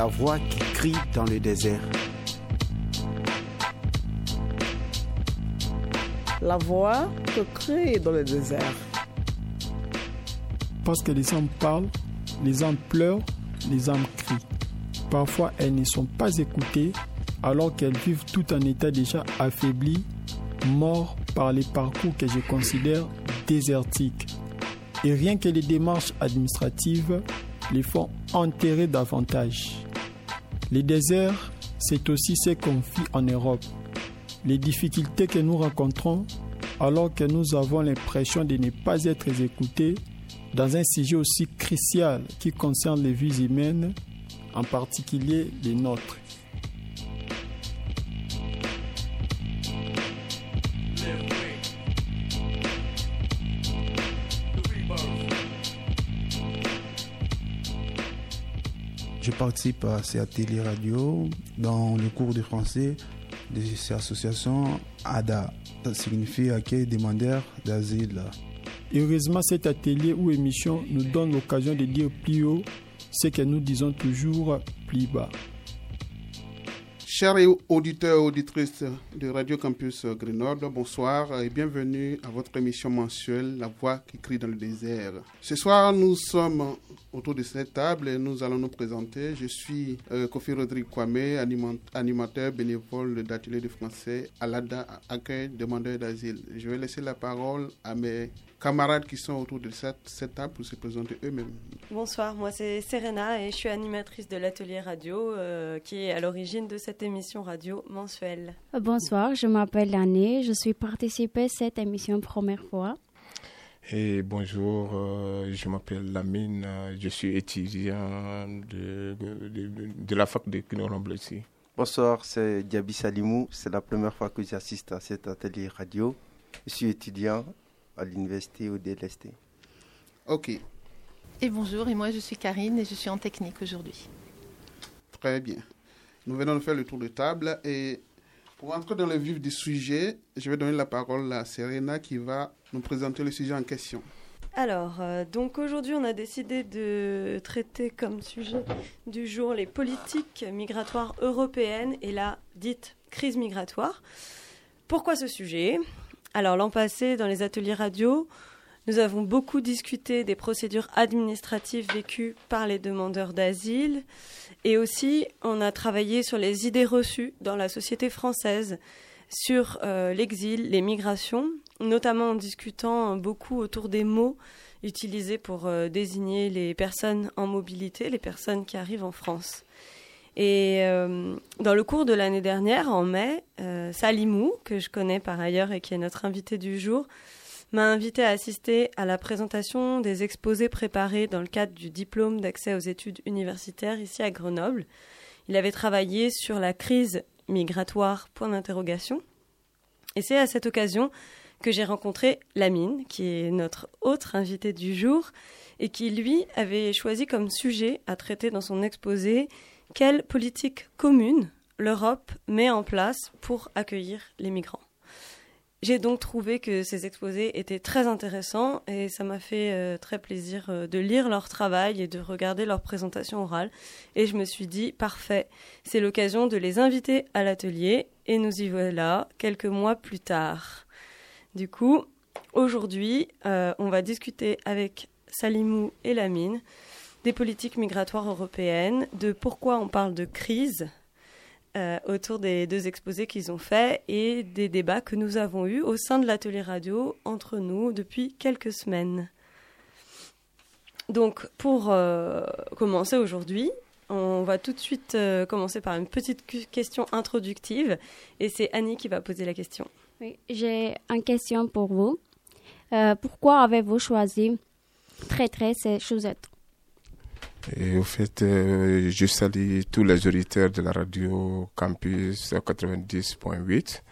la voix qui crie dans le désert. La voix que crie dans le désert. Parce que les âmes parlent, les âmes pleurent, les âmes crient. Parfois, elles ne sont pas écoutées alors qu'elles vivent tout en état déjà affaibli, mort par les parcours que je considère désertiques. Et rien que les démarches administratives les font enterrer davantage. Les déserts, c'est aussi ce qu'on vit en Europe. Les difficultés que nous rencontrons alors que nous avons l'impression de ne pas être écoutés dans un sujet aussi crucial qui concerne les vies humaines, en particulier les nôtres. Je participe à ces ateliers radio dans le cours de français de ces associations ADA. Ça signifie accueil demandeur d'asile. Heureusement, cet atelier ou émission nous donne l'occasion de dire plus haut ce que nous disons toujours plus bas. Chers auditeurs et auditrices de Radio Campus Grenoble, bonsoir et bienvenue à votre émission mensuelle La Voix qui crie dans le désert. Ce soir, nous sommes autour de cette table et nous allons nous présenter. Je suis euh, Kofi Rodrigue Kwame, animateur bénévole d'atelier de français à l'ADA, accueil demandeur d'asile. Je vais laisser la parole à mes camarades qui sont autour de cette, cette table pour se présenter eux-mêmes. Bonsoir, moi c'est Serena et je suis animatrice de l'atelier radio euh, qui est à l'origine de cette émission radio mensuelle. Bonsoir, je m'appelle Anne, je suis participée à cette émission première fois. Et bonjour, euh, je m'appelle Lamine, je suis étudiant de, de, de, la fac de ici. Bonsoir, c'est Diaby Salimou, c'est la première fois que j'assiste à cet atelier radio. Je suis étudiant à l'université au DLST. Ok. Et bonjour, et moi je suis Karine et je suis en technique aujourd'hui. Très bien. Nous venons de faire le tour de table et pour entrer dans le vif du sujet, je vais donner la parole à Serena qui va nous présenter le sujet en question. Alors, euh, donc aujourd'hui, on a décidé de traiter comme sujet du jour les politiques migratoires européennes et la dite crise migratoire. Pourquoi ce sujet? Alors, l'an passé, dans les ateliers radio, nous avons beaucoup discuté des procédures administratives vécues par les demandeurs d'asile et aussi on a travaillé sur les idées reçues dans la société française sur euh, l'exil, les migrations, notamment en discutant beaucoup autour des mots utilisés pour euh, désigner les personnes en mobilité, les personnes qui arrivent en France. Et euh, dans le cours de l'année dernière, en mai, Salimou, que je connais par ailleurs et qui est notre invité du jour, m'a invité à assister à la présentation des exposés préparés dans le cadre du diplôme d'accès aux études universitaires ici à Grenoble. Il avait travaillé sur la crise migratoire, point d'interrogation. Et c'est à cette occasion que j'ai rencontré Lamine, qui est notre autre invité du jour, et qui, lui, avait choisi comme sujet à traiter dans son exposé quelle politique commune l'Europe met en place pour accueillir les migrants? J'ai donc trouvé que ces exposés étaient très intéressants et ça m'a fait euh, très plaisir euh, de lire leur travail et de regarder leur présentation orale. Et je me suis dit, parfait, c'est l'occasion de les inviter à l'atelier et nous y voilà quelques mois plus tard. Du coup, aujourd'hui, euh, on va discuter avec Salimou et Lamine des politiques migratoires européennes, de pourquoi on parle de crise euh, autour des deux exposés qu'ils ont faits et des débats que nous avons eus au sein de l'atelier radio entre nous depuis quelques semaines. Donc pour euh, commencer aujourd'hui, on va tout de suite euh, commencer par une petite question introductive et c'est Annie qui va poser la question. Oui, j'ai une question pour vous. pourquoi avez-vous choisi très ces chaussettes? Et au fait, euh, je salue tous les auditeurs de la radio Campus 90.8.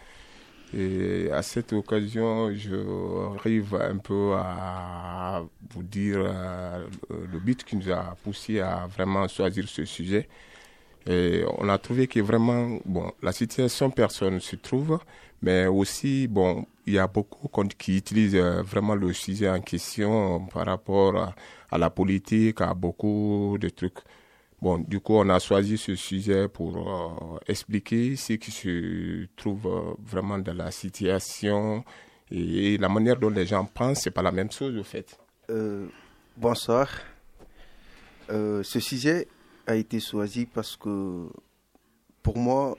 Et à cette occasion, j'arrive un peu à vous dire euh, le but qui nous a poussé à vraiment choisir ce sujet. Et on a trouvé que vraiment, bon, la situation personne se trouve, mais aussi, bon, il y a beaucoup qui utilisent euh, vraiment le sujet en question par rapport à, la politique, à beaucoup de trucs. Bon, du coup, on a choisi ce sujet pour euh, expliquer ce qui se trouve euh, vraiment dans la situation et, la manière dont les gens pensent, c'est pas la même chose au fait. Euh, bonsoir. ce sujet a été choisi parce que pour moi,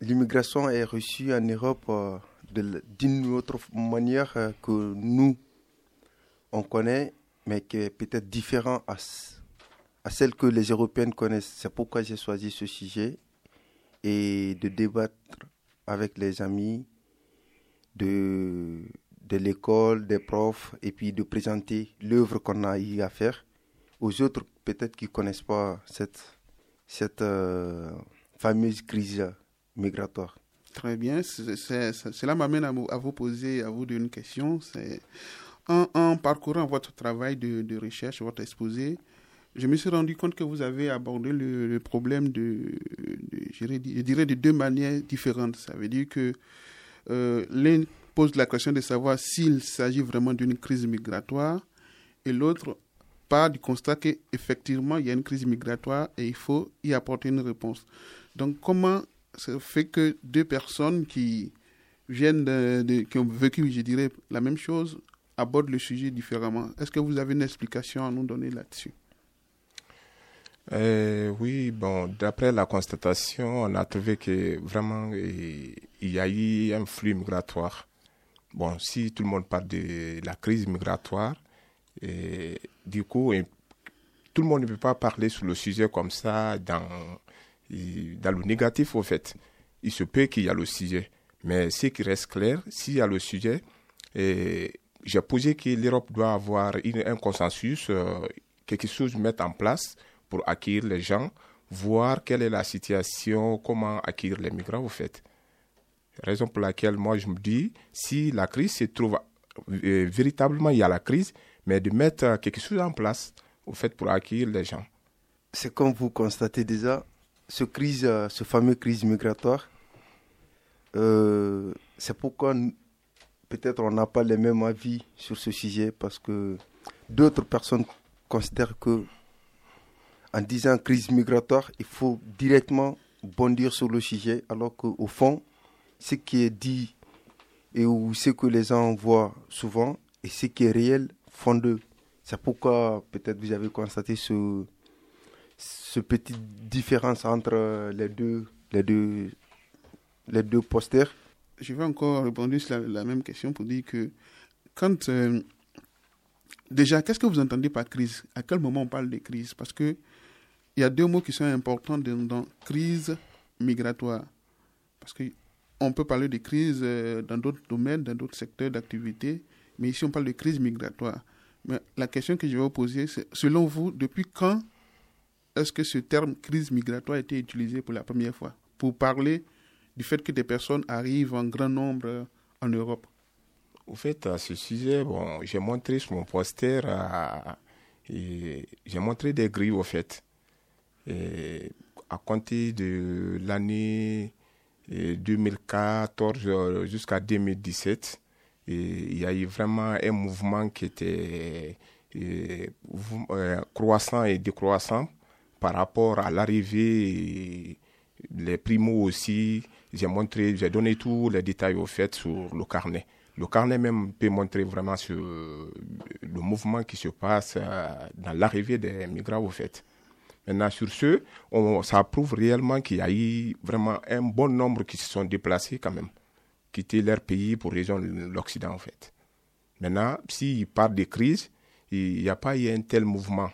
l'immigration est reçue en Europe d'une autre manière que nous, on connaît, mais qui est peut-être différent à à celle que les Européennes connaissent. C'est pourquoi j'ai choisi ce sujet et de débattre avec les amis de, de l'école, des profs, et puis de présenter l'œuvre qu'on a eu à faire aux autres, peut-être qui ne connaissent pas cette, cette euh, fameuse crise migratoire. Très bien. cela m'amène à, vous poser à vous une question. En, parcourant votre travail de, de recherche, votre exposé, je me suis rendu compte que vous avez abordé le, problème de, je, dirais, de deux manières différentes. Ça veut dire que euh, l'un pose la question de savoir s'il s'agit vraiment d'une crise migratoire et l'autre part du constat qu'effectivement il y a une crise migratoire et il faut y apporter une réponse. Donc comment ça fait que deux personnes qui viennent qui ont vécu, je dirais, la même chose, abordent le sujet différemment Est-ce que vous avez une explication à nous donner là-dessus? Euh, oui, bon, d'après la constatation, on a trouvé que vraiment il y a eu un flux migratoire. Bon, si tout le monde parle de la crise migratoire, et du coup, tout le monde ne peut pas parler sur le sujet comme ça dans, dans le négatif, au fait. Il se peut qu'il y a le sujet. Mais ce qui reste clair, s'il y a le sujet, j'ai posé que l'Europe doit avoir un consensus, euh, quelque chose mettre en place pour accueillir les gens, voir quelle est la situation, comment accueillir les migrants au fait. Raison pour laquelle moi je me dis, si la crise se trouve euh, véritablement, il y a la crise, mais de mettre quelque chose en place au fait pour accueillir les gens. C'est comme vous constatez déjà, ce crise, euh, ce fameux crise migratoire, euh, c'est pourquoi peut-être on n'a pas les mêmes avis sur ce sujet parce que d'autres personnes considèrent que en disant crise migratoire, il faut directement bondir sur le sujet, alors qu'au fond, ce qui est dit et ou ce que les gens voient souvent et ce qui est réel font d'eux. C'est pourquoi peut-être vous avez constaté ce, ce petite différence entre les deux, les deux, les deux posters? Je vais encore répondre sur la, même question pour dire que quand euh, déjà, qu'est-ce que vous entendez par crise? À quel moment on parle de crise? Parce que il y a deux mots qui sont importants dans, crise migratoire. Parce qu'on peut parler de crise euh, dans d'autres domaines, dans d'autres secteurs d'activité, mais ici on parle de crise migratoire. Mais la question que je vais vous poser, c'est selon vous, depuis quand est-ce que ce terme crise migratoire a été utilisé pour la première fois Pour parler du fait que des personnes arrivent en grand nombre en Europe? Au fait, à ce sujet, bon, j'ai montré sur mon poster, j'ai montré des grilles au fait. Et à compter de l'année 2014 euh, jusqu'à 2017, il y a eu vraiment un mouvement qui était euh, croissant et décroissant par rapport à l'arrivée, les primos aussi. J'ai montré, j'ai donné tous les détails au fait sur le carnet. Le carnet même peut montrer vraiment sur le mouvement qui se passe euh, dans l'arrivée des migrants au fait. Maintenant, sur ce, ça prouve réellement qu'il y a eu vraiment un bon nombre qui se sont déplacés quand même, quitter leur pays pour rejoindre l'Occident en fait. Maintenant, s'ils parlent de crise, il n'y a pas eu un tel mouvement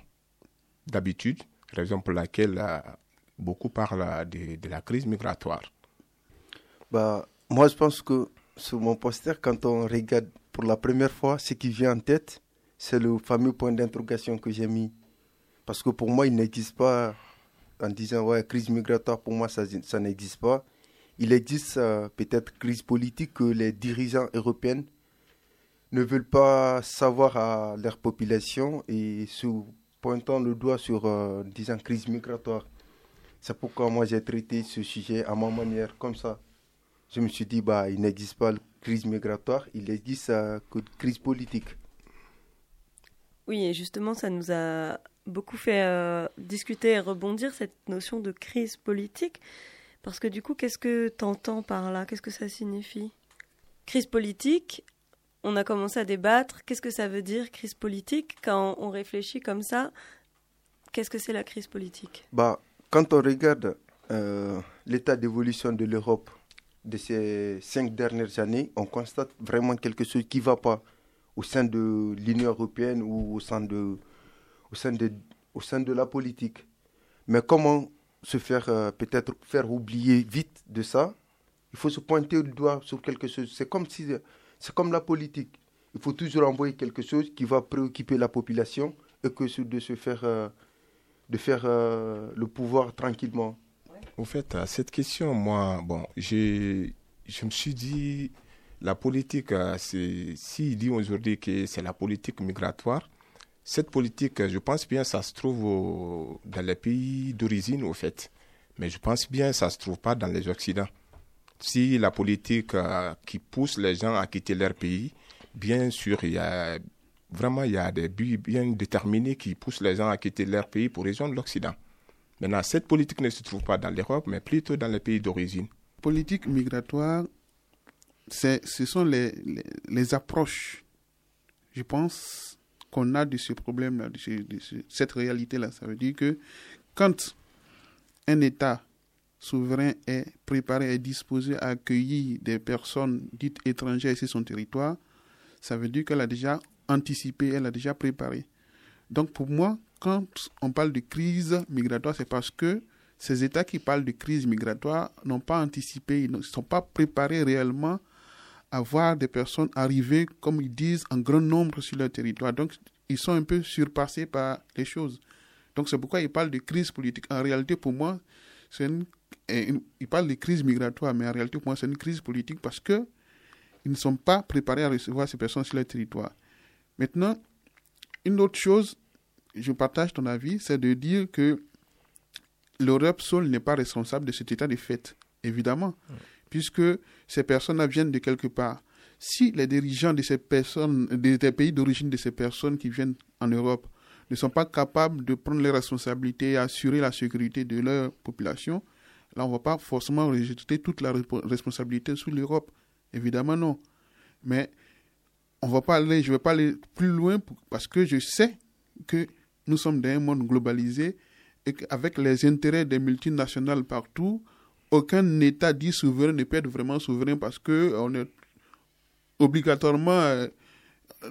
d'habitude, raison pour laquelle euh, beaucoup parlent de, de, la crise migratoire. Bah, moi, je pense que sur mon poster, quand on regarde pour la première fois, ce qui vient en tête, c'est le fameux point d'interrogation que j'ai mis parce que pour moi, il n'existe pas, en disant, crise migratoire, pour moi, ça, n'existe pas. Il existe euh, peut-être crise politique que les dirigeants européens ne veulent pas savoir à leur population et se pointant le doigt sur, euh, disant, crise migratoire. C'est pourquoi moi j'ai traité ce sujet à ma manière, comme ça. Je me suis dit, bah, il n'existe pas de crise migratoire, il existe euh, crise politique. Oui, et justement, ça nous a beaucoup fait euh, discuter et rebondir cette notion de crise politique. Parce que du coup, qu'est-ce que tu entends par là? Qu'est-ce que ça signifie? Crise politique, on a commencé à débattre. Qu'est-ce que ça veut dire, crise politique? Quand on réfléchit comme ça, qu'est-ce que c'est la crise politique? Bah, Quand on regarde euh, l'état d'évolution de l'Europe de ces cinq dernières années, on constate vraiment quelque chose qui ne va pas au sein de l'Union européenne ou au sein de, au sein de, au sein de la politique. Mais comment se faire euh, peut-être faire oublier vite de ça? Il faut se pointer du doigt sur quelque chose. C'est comme si c'est comme la politique. Il faut toujours envoyer quelque chose qui va préoccuper la population et que de se faire euh, de faire euh, le pouvoir tranquillement. Au fait, à cette question, moi, bon, je me suis dit, la politique, s'il dit aujourd'hui que c'est la politique migratoire, cette politique, je pense bien, ça se trouve dans les pays d'origine, au fait. Mais je pense bien, ça ne se trouve pas dans les Occidents. Si la politique euh, qui pousse les gens à quitter leur pays, bien sûr, il y a vraiment il y a des buts bien déterminés qui poussent les gens à quitter leur pays pour rejoindre l'Occident. Maintenant, cette politique ne se trouve pas dans l'Europe, mais plutôt dans les pays d'origine. Politique migratoire, ce sont les, approches, je pense, qu'on a de ce problème-là, de, cette réalité-là. Ça veut dire que quand un État souverain est préparé et disposé à accueillir des personnes dites étrangères sur son territoire, ça veut dire qu'elle a déjà anticipé, elle a déjà préparé. Donc pour moi, quand on parle de crise migratoire, c'est parce que ces États qui parlent de crise migratoire n'ont pas anticipé, ils ne sont pas préparés réellement à voir des personnes arriver, comme ils disent, en grand nombre sur leur territoire. Donc, ils sont un peu surpassés par les choses. Donc, c'est pourquoi ils parlent de crise politique. En réalité, pour moi, c'est une, ils parlent de crise migratoire, mais en réalité, pour moi, c'est une crise politique parce que ils ne sont pas préparés à recevoir ces personnes sur leur territoire. Maintenant, une autre chose, je partage ton avis, c'est de dire que l'Europe seule n'est pas responsable de cet état de fait, évidemment puisque ces personnes viennent de quelque part. Si les dirigeants de ces personnes, des, pays d'origine de ces personnes qui viennent en Europe, ne sont pas capables de prendre les responsabilités et assurer la sécurité de leur population, là, on ne va pas forcément rejeter toute la responsabilité sur l'Europe. Évidemment, non. Mais on va pas aller, je ne vais pas aller plus loin parce que je sais que nous sommes dans un monde globalisé et qu'avec les intérêts des multinationales partout, aucun État dit souverain ne peut être vraiment souverain parce que on est obligatoirement euh,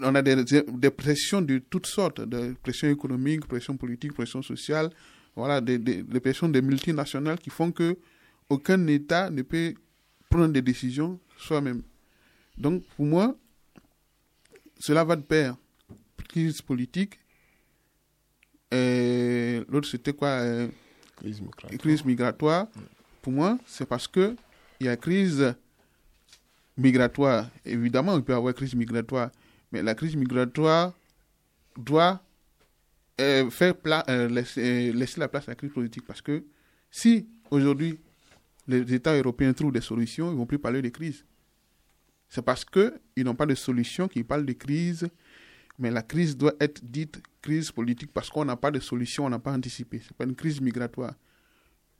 on a des, pressions de toutes sortes, des pressions économiques, pressions politiques, pressions sociales, voilà, des, des, pressions des multinationales qui font que aucun État ne peut prendre des décisions soi-même. Donc, pour moi, cela va de pair. Crise politique. Et l'autre, c'était quoi euh, Crise migratoire pour moi, c'est parce que il y a crise migratoire. Évidemment, il peut y avoir crise migratoire, mais la crise migratoire doit euh, faire euh, laisser, laisser, la place à la crise politique. Parce que si aujourd'hui les États européens trouvent des solutions, ils ne vont plus parler de crise. C'est parce qu'ils n'ont pas de solution qu'ils parlent de crise, mais la crise doit être dite crise politique parce qu'on n'a pas de solution, on n'a pas anticipé. Ce n'est pas une crise migratoire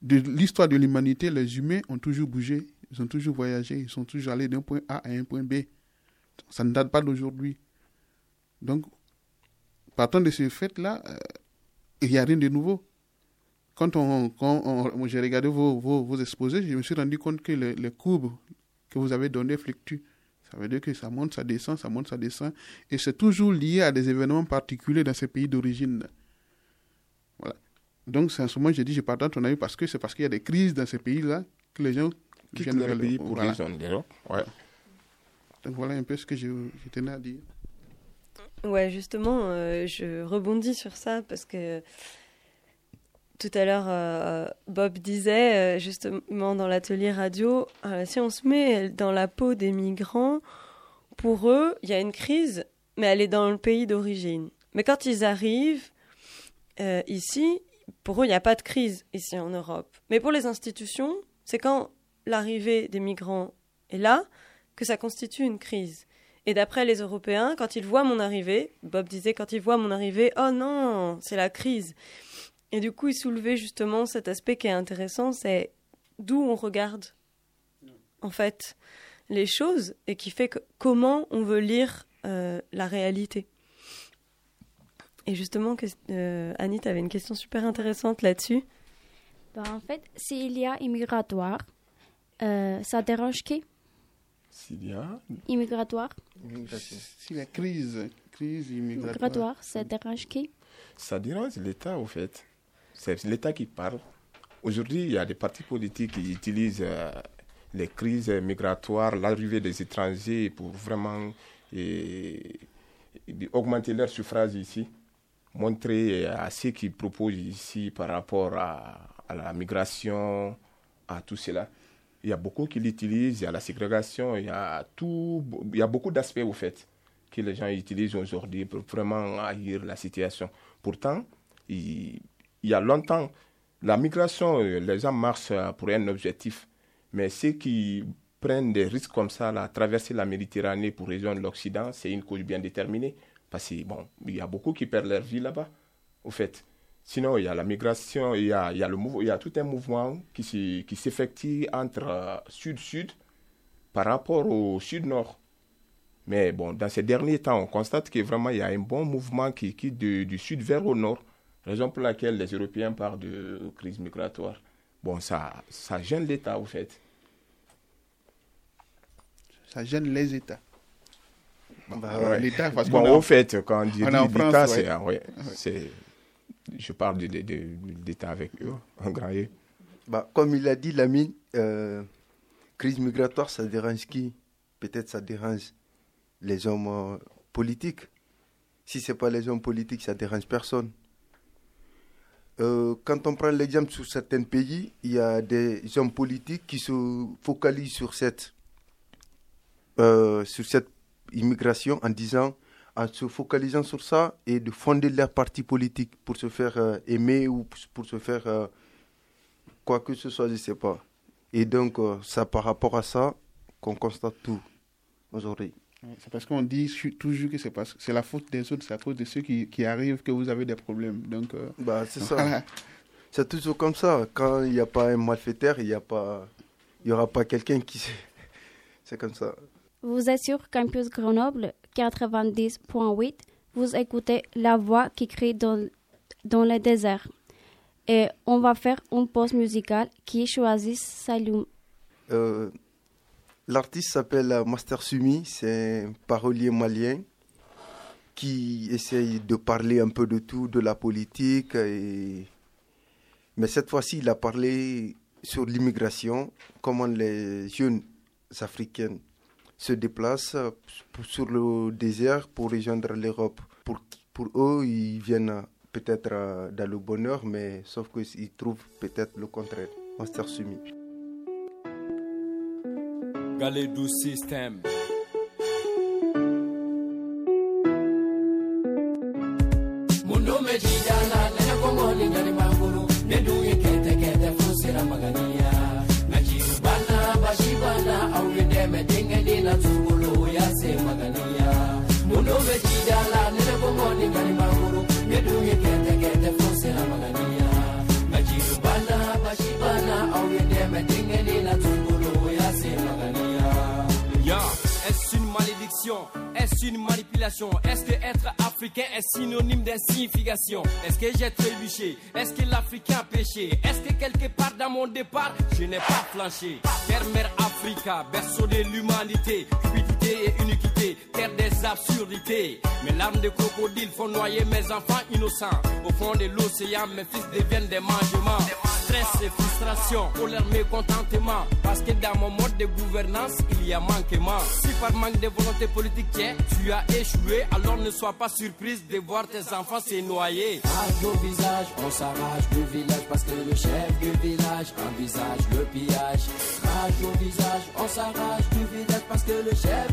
de l'histoire de l'humanité, les humains ont toujours bougé, ils ont toujours voyagé, ils sont toujours allés d'un point A à un point B. Ça ne date pas d'aujourd'hui. Donc, partant de ce fait-là, euh, il n'y a rien de nouveau. Quand, on, quand j'ai regardé vos, vos, vos, exposés, je me suis rendu compte que les, les, courbes que vous avez données fluctuent. Ça veut dire que ça monte, ça descend, ça monte, ça descend. Et c'est toujours lié à des événements particuliers dans ces pays d'origine. Donc, c'est en ce moment que j'ai dit, je partage ton avis parce que c'est parce qu'il y a des crises dans ces pays-là que les gens viennent vers le pays pour voilà. ouais. Donc, voilà un peu ce que je, tenais à dire. Ouais, justement, euh, je rebondis sur ça parce que tout à l'heure, euh, Bob disait, euh, justement, dans l'atelier radio, si on se met dans la peau des migrants, pour eux, il y a une crise, mais elle est dans le pays d'origine. Mais quand ils arrivent ici, pour eux, il n'y a pas de crise ici en Europe. Mais pour les institutions, c'est quand l'arrivée des migrants est là que ça constitue une crise. Et d'après les Européens, quand ils voient mon arrivée, Bob disait quand ils voient mon arrivée, oh non, c'est la crise. Et du coup, il soulevait justement cet aspect qui est intéressant, c'est d'où on regarde, en fait, les choses et qui fait que comment on veut lire euh, la réalité. Et justement, que, euh, Annie, tu avais une question super intéressante là-dessus. Ben, en fait, s'il y a immigratoire, euh, ça dérange qui? S'il y a Immigratoire Si la crise, crise immigratoire. Immigratoire, ça dérange qui? Ça dérange l'État, au fait. C'est l'État qui parle. Aujourd'hui, il y a des partis politiques qui utilisent euh, les crises migratoires, l'arrivée des étrangers pour vraiment et, et augmenter leur suffrage ici, montrer à ceux qui proposent ici par rapport à, à la migration, à tout cela. Il y a beaucoup qui l'utilisent, il y a la ségrégation, il y a tout, il y a beaucoup d'aspects au fait que les gens utilisent aujourd'hui pour vraiment haïr la situation. Pourtant, il, y a longtemps, la migration, les gens marchent pour un objectif. Mais ceux qui prennent des risques comme ça, là, traverser la Méditerranée pour rejoindre l'Occident, c'est une cause bien déterminée. Parce que, bon, il y a beaucoup qui perdent leur vie là-bas, au fait. Sinon, il y a la migration, il y a, il y a, le il y a tout un mouvement qui, qui s'effectue entre euh, sud-sud par rapport au sud-nord. Mais bon, dans ces derniers temps, on constate que vraiment il y a un bon mouvement qui quitte du, du sud vers le nord. Raison pour laquelle les Européens parlent de crise migratoire. Bon, ça, ça gêne l'État, au fait. Ça gêne les États. Bah, ouais. L'État, parce bon, qu'on est en- au fait, quand on dit l'État, c'est, ouais. ouais, c'est, je parle de, avec eux, en E. Bah, comme il a dit, Lamine, euh, crise migratoire, ça dérange qui? Peut-être ça dérange les hommes euh, politiques. Si ce n'est pas les hommes politiques, ça dérange personne. Euh, quand on prend l'exemple sur certains pays, il y a des hommes politiques qui se focalisent sur cette, sur cette immigration en disant, en se focalisant sur ça et de fonder leur parti politique pour se faire euh, aimer ou pour se faire euh, quoi que ce soit, je ne sais pas. Et donc, euh, ça par rapport à ça qu'on constate tout aujourd'hui. C'est parce qu'on dit toujours que c'est parce c'est la faute des autres, c'est à cause de ceux qui, qui arrivent que vous avez des problèmes. Donc, euh, Bah, c'est ça. voilà. C'est toujours comme ça. Quand il n'y a pas un malfaiteur, il n'y a pas, il y aura pas quelqu'un qui. sait. C'est comme ça. Vous êtes sur Campus Grenoble 90.8. Vous écoutez la voix qui crie dans, dans le désert. Et on va faire une pause musicale qui choisit Saloum. Euh, L'artiste s'appelle Master Sumi, c'est un parolier malien qui essaye de parler un peu de tout, de la politique. Mais cette fois-ci, il a parlé sur l'immigration, comment les jeunes africains se déplacent sur le désert pour rejoindre l'Europe. Pour, pour eux, ils viennent peut-être euh, dans le bonheur, mais sauf qu'ils trouvent peut-être le contraire. Master Sumi. Est-ce une malédiction? Est-ce une manipulation? Est-ce que être africain est synonyme d'insignification? Est-ce que j'ai trébuché? Est-ce que l'Africain a péché? Est-ce que quelque part dans mon départ, je n'ai pas flanché? Terre, mère Africa, berceau de l'humanité Et iniquité, terre des absurdités. Mes larmes de crocodile font noyer mes enfants innocents. Au fond de l'océan, mes fils deviennent des mangements. Stress et frustration, colère, mécontentement. Parce que dans mon mode de gouvernance, il y a manquement. Si par manque de volonté politique, tu as échoué Alors ne sois pas surprise de voir tes enfants se noyer au visage, on s'arrache du village parce que le chef du village envisage le pillage. Rage au visage, on s'arrache du village parce que le chef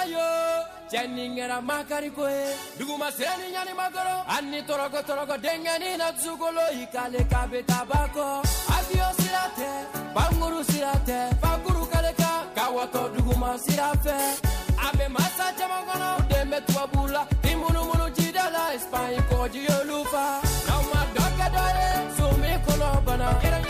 kɛra yo cɛnin kɛra makariko ye dugumasirani ɲani makɔrɔ ani tɔrɔkɔ tɔrɔkɔ dengani na dusukolo i kabe tabako. bɛ taba banguru aviyo baguru kaleka, kawato sira tɛ fakuru kale kan ka wɔtɔ duguma sira fɛ a bɛ masa caman kɔnɔ u den bɛ tubabu la i munumunu jida la espagne kɔji y'olu fa n'aw ma bana.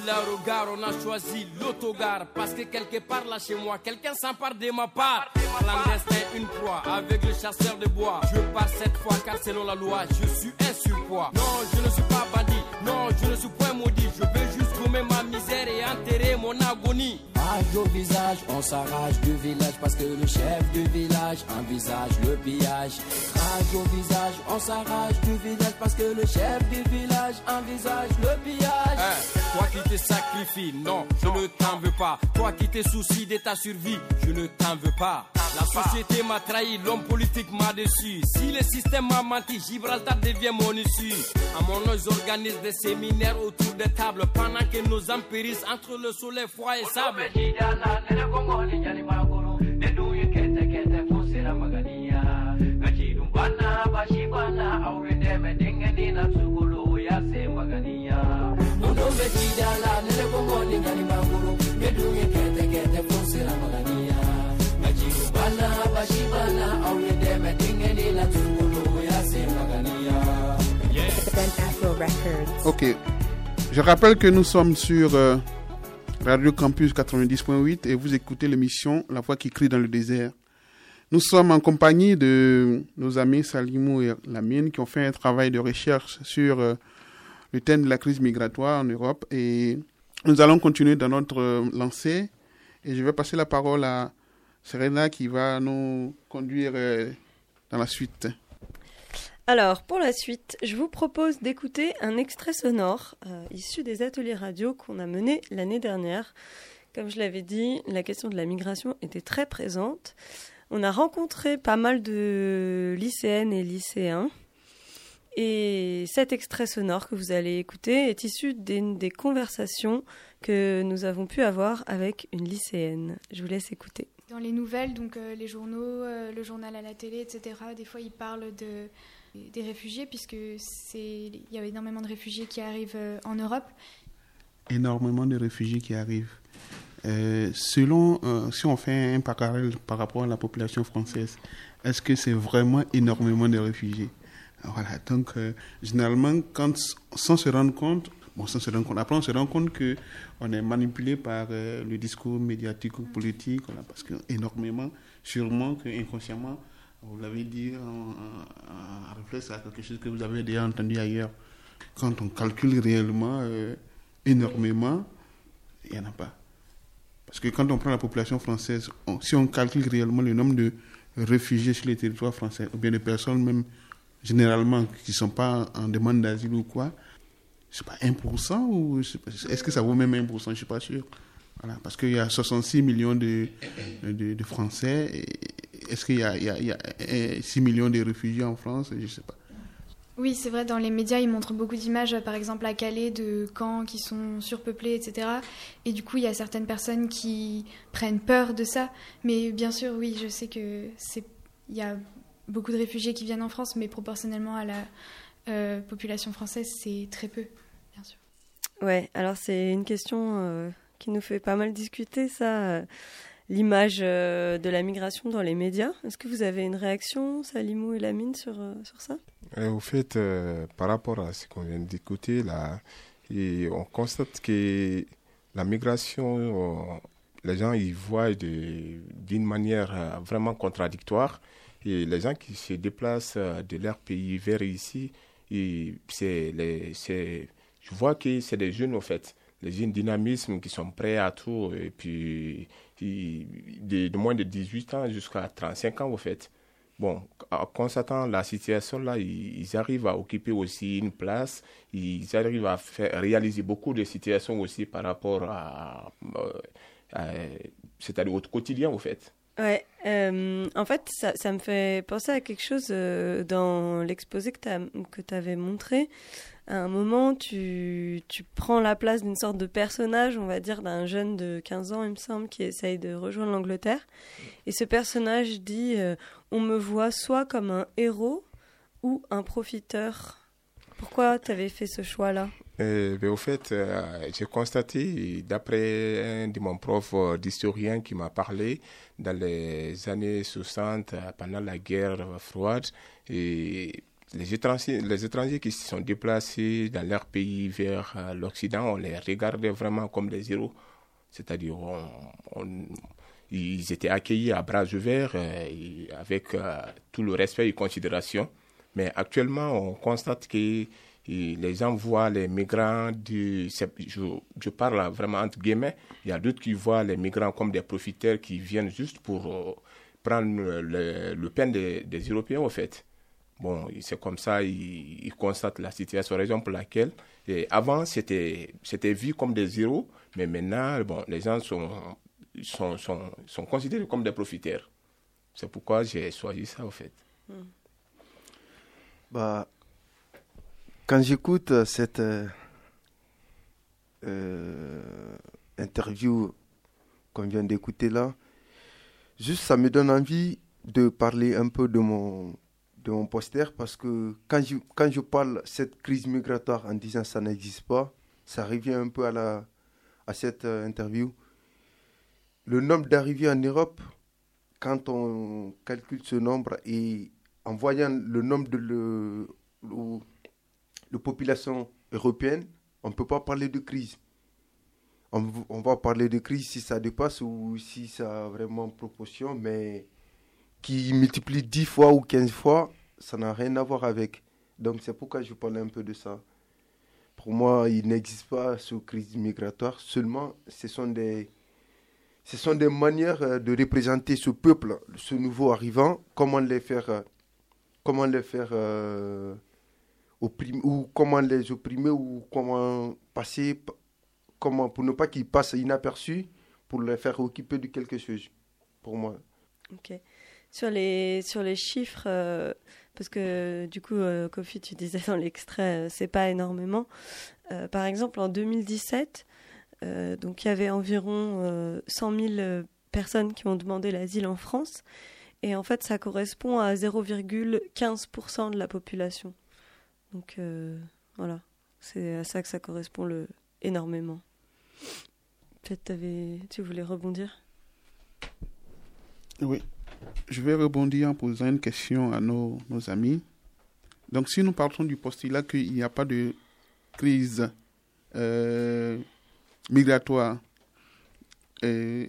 de la regard, on a choisi l'autogare. Parce que quelque part là chez moi, quelqu'un s'empare de ma part. Clandestin, une proie, avec le chasseur de bois. Je pars cette fois, car selon la loi, je suis un surpoids. Non, je ne suis pas bandit. Non, je ne suis point maudit. Je veux juste ma misère et enterrer mon agonie. Rage au visage, on s'arrache du village parce que le chef du village envisage le pillage. Rage au visage, on s'arrache du village parce que le chef du village envisage le pillage. Eh, toi qui te sacrifies, non, je ne t'en veux pas. Toi qui te soucies de ta survie, je ne t'en veux pas. La société m'a trahi, l'homme politique m'a déçu. Si le système m'a menti, Gibraltar devient mon issue. À mon nom, j'organise des séminaires autour des tables pendant que nos âmes périssent entre le soleil froid et sable. Ok. Je rappelle que nous sommes sur euh, Radio Campus 90.8 et vous écoutez l'émission La voix qui crie dans le désert. Nous sommes en compagnie de nos amis Salimou et Lamine qui ont fait un travail de recherche sur euh, le thème de la crise migratoire en Europe et nous allons continuer dans notre euh, lancée et je vais passer la parole à Serena qui va nous conduire dans la suite. Alors, pour la suite, je vous propose d'écouter un extrait sonore euh, issu des ateliers radio qu'on a menés l'année dernière. Comme je l'avais dit, la question de la migration était très présente. On a rencontré pas mal de lycéennes et lycéens. Et cet extrait sonore que vous allez écouter est issu d'une des conversations que nous avons pu avoir avec une lycéenne. Je vous laisse écouter. Dans les nouvelles, donc euh, les journaux, euh, le journal à la télé, etc., des fois ils parlent de, des réfugiés, puisque il y a énormément de réfugiés qui arrivent euh, en Europe. Énormément de réfugiés qui arrivent. Euh, selon, euh, si on fait un parallèle par rapport à la population française, est-ce que c'est vraiment énormément de réfugiés? Voilà, donc généralement, quand, sans se rendre compte, bon, sans se rendre compte, après on se rend compte que on est manipulé par le discours médiatique ou politique, voilà, parce que énormément, sûrement que inconsciemment, vous l'avez dit en, en réflexe à quelque chose que vous avez déjà entendu ailleurs. Quand on calcule réellement euh, énormément, il n'y en a pas. Parce que quand on prend la population française, si on calcule réellement le nombre de réfugiés sur les territoires français, ou bien de personnes même généralement qui ne sont pas en demande d'asile ou quoi, je sais pas, 1% ou est-ce que ça vaut même 1% Je ne suis pas sûr. Parce qu'il y a 66 millions de, Français. Est-ce qu'il y a, il y a- il y a, euh, 6 millions de réfugiés en France Je ne sais pas. Oui, c'est vrai, dans les médias, ils montrent beaucoup d'images, euh, par exemple à Calais, de camps qui sont surpeuplés, etc. Et du coup, il y a certaines personnes qui prennent peur de ça. Mais bien sûr, oui, je sais que c'est, il y a beaucoup de réfugiés qui viennent en France, mais proportionnellement à la euh, population française, c'est très peu, bien sûr. Ouais, alors c'est une question euh, qui nous fait pas mal discuter, ça, euh, l'image euh, de la migration dans les médias. Est-ce que vous avez une réaction, Salimou et Lamine, sur, euh, sur ça? Euh, au fait, par rapport à ce qu'on vient d'écouter, là, et on constate que la migration, les gens y voient d'une manière vraiment contradictoire. Et les gens qui se déplacent de leur pays vers ici, c'est je vois que c'est des jeunes, en fait, les jeunes dynamismes qui sont prêts à tout, et puis de, moins de 18 ans jusqu'à 35 ans, en fait. Bon, en constatant la situation là, ils, arrivent à occuper aussi une place, ils arrivent à faire, réaliser beaucoup de situations aussi par rapport à, euh, c'est-à-dire au quotidien, au fait. Ouais, euh, en fait, ça, ça, me fait penser à quelque chose euh, dans l'exposé que tu avais montré. À un moment, tu, tu prends la place d'une sorte de personnage, on va dire, d'un jeune de 15 ans, il me semble, qui essaye de rejoindre l'Angleterre. Et ce personnage dit euh, On me voit soit comme un héros ou un profiteur. Pourquoi tu avais fait ce choix-là? Euh, ben, au fait, euh, j'ai constaté, d'après un de mon prof d'historien qui m'a parlé, dans les années 60, pendant la guerre froide, et les étrangers, les étrangers qui se sont déplacés dans leur pays vers l'Occident, on les regardait vraiment comme des héros. C'est-à-dire, ils étaient accueillis à bras ouverts, avec tout le respect et considération. Mais actuellement, on constate que les gens voient les migrants. Je, parle vraiment entre guillemets. Il y a d'autres qui voient les migrants comme des profiteurs qui viennent juste pour euh, prendre le, pain des, des, Européens, en fait. Bon, c'est comme ça, ils, constatent la situation, raison pour laquelle. Avant, c'était vu comme des héros, mais maintenant, bon, les gens sont, sont, sont, considérés comme des profiteurs. C'est pourquoi j'ai choisi ça, en fait. Bah, quand j'écoute cette euh, euh, interview qu'on vient d'écouter là, juste ça me donne envie de parler un peu de mon, de mon poster parce que quand je, quand je parle cette crise migratoire en disant ça n'existe pas, ça revient un peu à, la, à cette interview. Le nombre d'arrivées en Europe, quand on calcule ce nombre et en voyant le nombre de le, de population européenne, on ne peut pas parler de crise. On, on, va parler de crise si ça dépasse ou si ça a vraiment proportion, mais qui multiplie 10 fois ou 15 fois, ça n'a rien à voir avec. Donc c'est pourquoi je parle un peu de ça. Pour moi, il n'existe pas ce crise migratoire, seulement ce sont des, ce sont des manières euh, de représenter ce peuple, ce nouveau arrivant, comment les faire, euh, comment les faire euh, ou comment les opprimer ou comment passer, comment, pour ne pas qu'ils passent inaperçus, pour les faire occuper de quelque chose, pour moi. Sur les, sur les chiffres, euh, parce que du coup, euh, Kofi, tu disais dans l'extrait, euh, c'est pas énormément. par exemple, en 2017, donc il y avait environ 100 000 personnes qui ont demandé l'asile en France. Et en fait, ça correspond à 0,15% de la population. Donc voilà, c'est à ça que ça correspond le, énormément. Peut-être tu voulais rebondir? Oui, je vais rebondir en posant une question à nos, amis. Donc si nous partons du postulat qu'il n'y a pas de crise euh, migratoire, euh,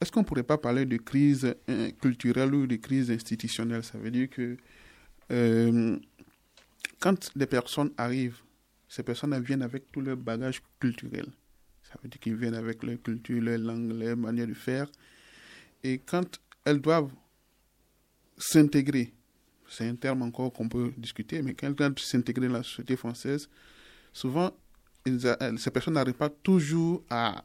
est-ce qu'on ne pourrait pas parler de crise culturelle ou de crise institutionnelle? Ça veut dire que quand des personnes arrivent, ces personnes viennent avec tout leur bagage culturel. Ça veut dire qu'ils viennent avec leur culture, leur langue, leur manière de faire. Et quand elles doivent s'intégrer, c'est un terme encore qu'on peut discuter, mais quand elles s'intégrer dans la société française, souvent, ces personnes n'arrivent pas toujours à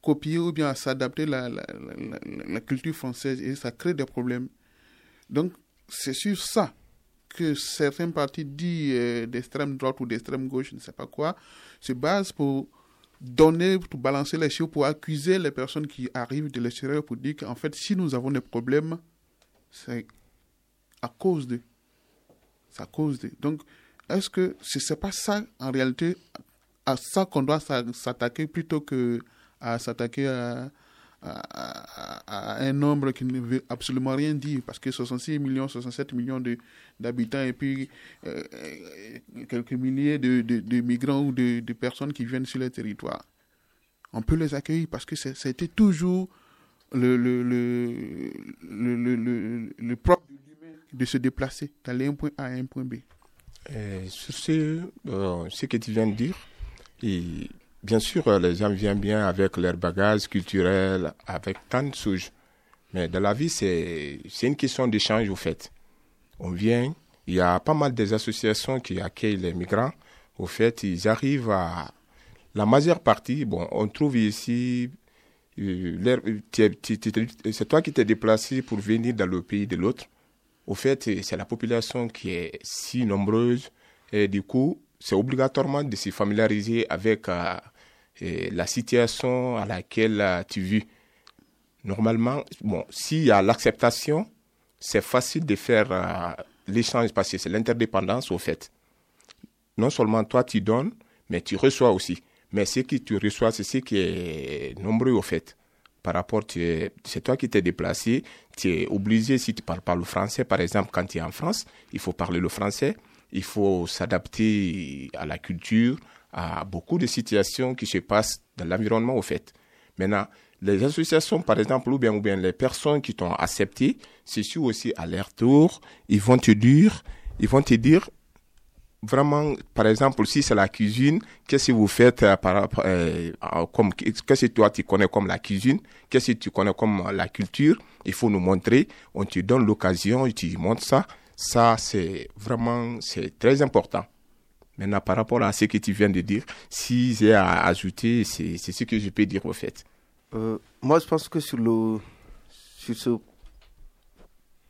copier ou bien à s'adapter à la, culture française et ça crée des problèmes. Donc, c'est sur ça que certains partis dits euh, d'extrême droite ou d'extrême gauche, je ne sais pas quoi, se basent pour donner, pour balancer les choses, pour accuser les personnes qui arrivent de l'extérieur pour dire qu'en fait, si nous avons des problèmes, c'est à cause de. C'est à cause de. Donc, est-ce que ce n'est pas ça, en réalité, à ça qu'on doit s'attaquer plutôt que à s'attaquer à, un nombre qui ne veut absolument rien dire, parce que 66 millions, 67 millions d'habitants et puis euh, euh, quelques milliers de, de, migrants ou de, de, personnes qui viennent sur le territoire. On peut les accueillir parce que c'était toujours le, le, le, le, le, propre de se déplacer, d'aller d'un point A à un point B. Euh, sur ce, ce que tu viens de dire, et bien sûr, euh, les gens viennent bien avec leur bagage culturel, avec tant de choses. Mais dans la vie, c'est une question d'échange, au fait. On vient, il y a pas mal des associations qui accueillent les migrants. Au fait, ils arrivent à. La majeure partie, bon, on trouve ici. C'est toi qui t'es déplacé pour venir dans le pays de l'autre. Au fait, c'est la population qui est si nombreuse et du coup, c'est obligatoirement de se familiariser avec euh, la situation à laquelle euh, tu vis. Normalement, bon, s'il y a l'acceptation, c'est facile de faire euh, l'échange parce que c'est l'interdépendance au fait. Non seulement toi tu donnes, mais tu reçois aussi. Mais ce que tu reçois, c'est ce qui est nombreux au fait par rapport, c'est toi qui t'es déplacé, tu es obligé, si tu parles pas le français, par exemple, quand tu es en France, il faut parler le français, il faut s'adapter à la culture, à beaucoup de situations qui se passent dans l'environnement, au fait. Maintenant, les associations, par exemple, ou bien, ou bien les personnes qui t'ont accepté, c'est sûr aussi à leur tour, ils vont te dire, ils vont te dire, vraiment, par exemple, si c'est la cuisine, qu'est-ce que vous faites euh, par euh, comme qu'est-ce que toi tu connais comme la cuisine, qu'est-ce que tu connais comme la culture, il faut nous montrer, on te donne l'occasion, tu montres ça. Ça, c'est vraiment, c'est très important. Maintenant, par rapport à ce que tu viens de dire, si j'ai à ajouter, c'est ce que je peux dire au fait. Euh, moi, je pense que sur le, sur ce,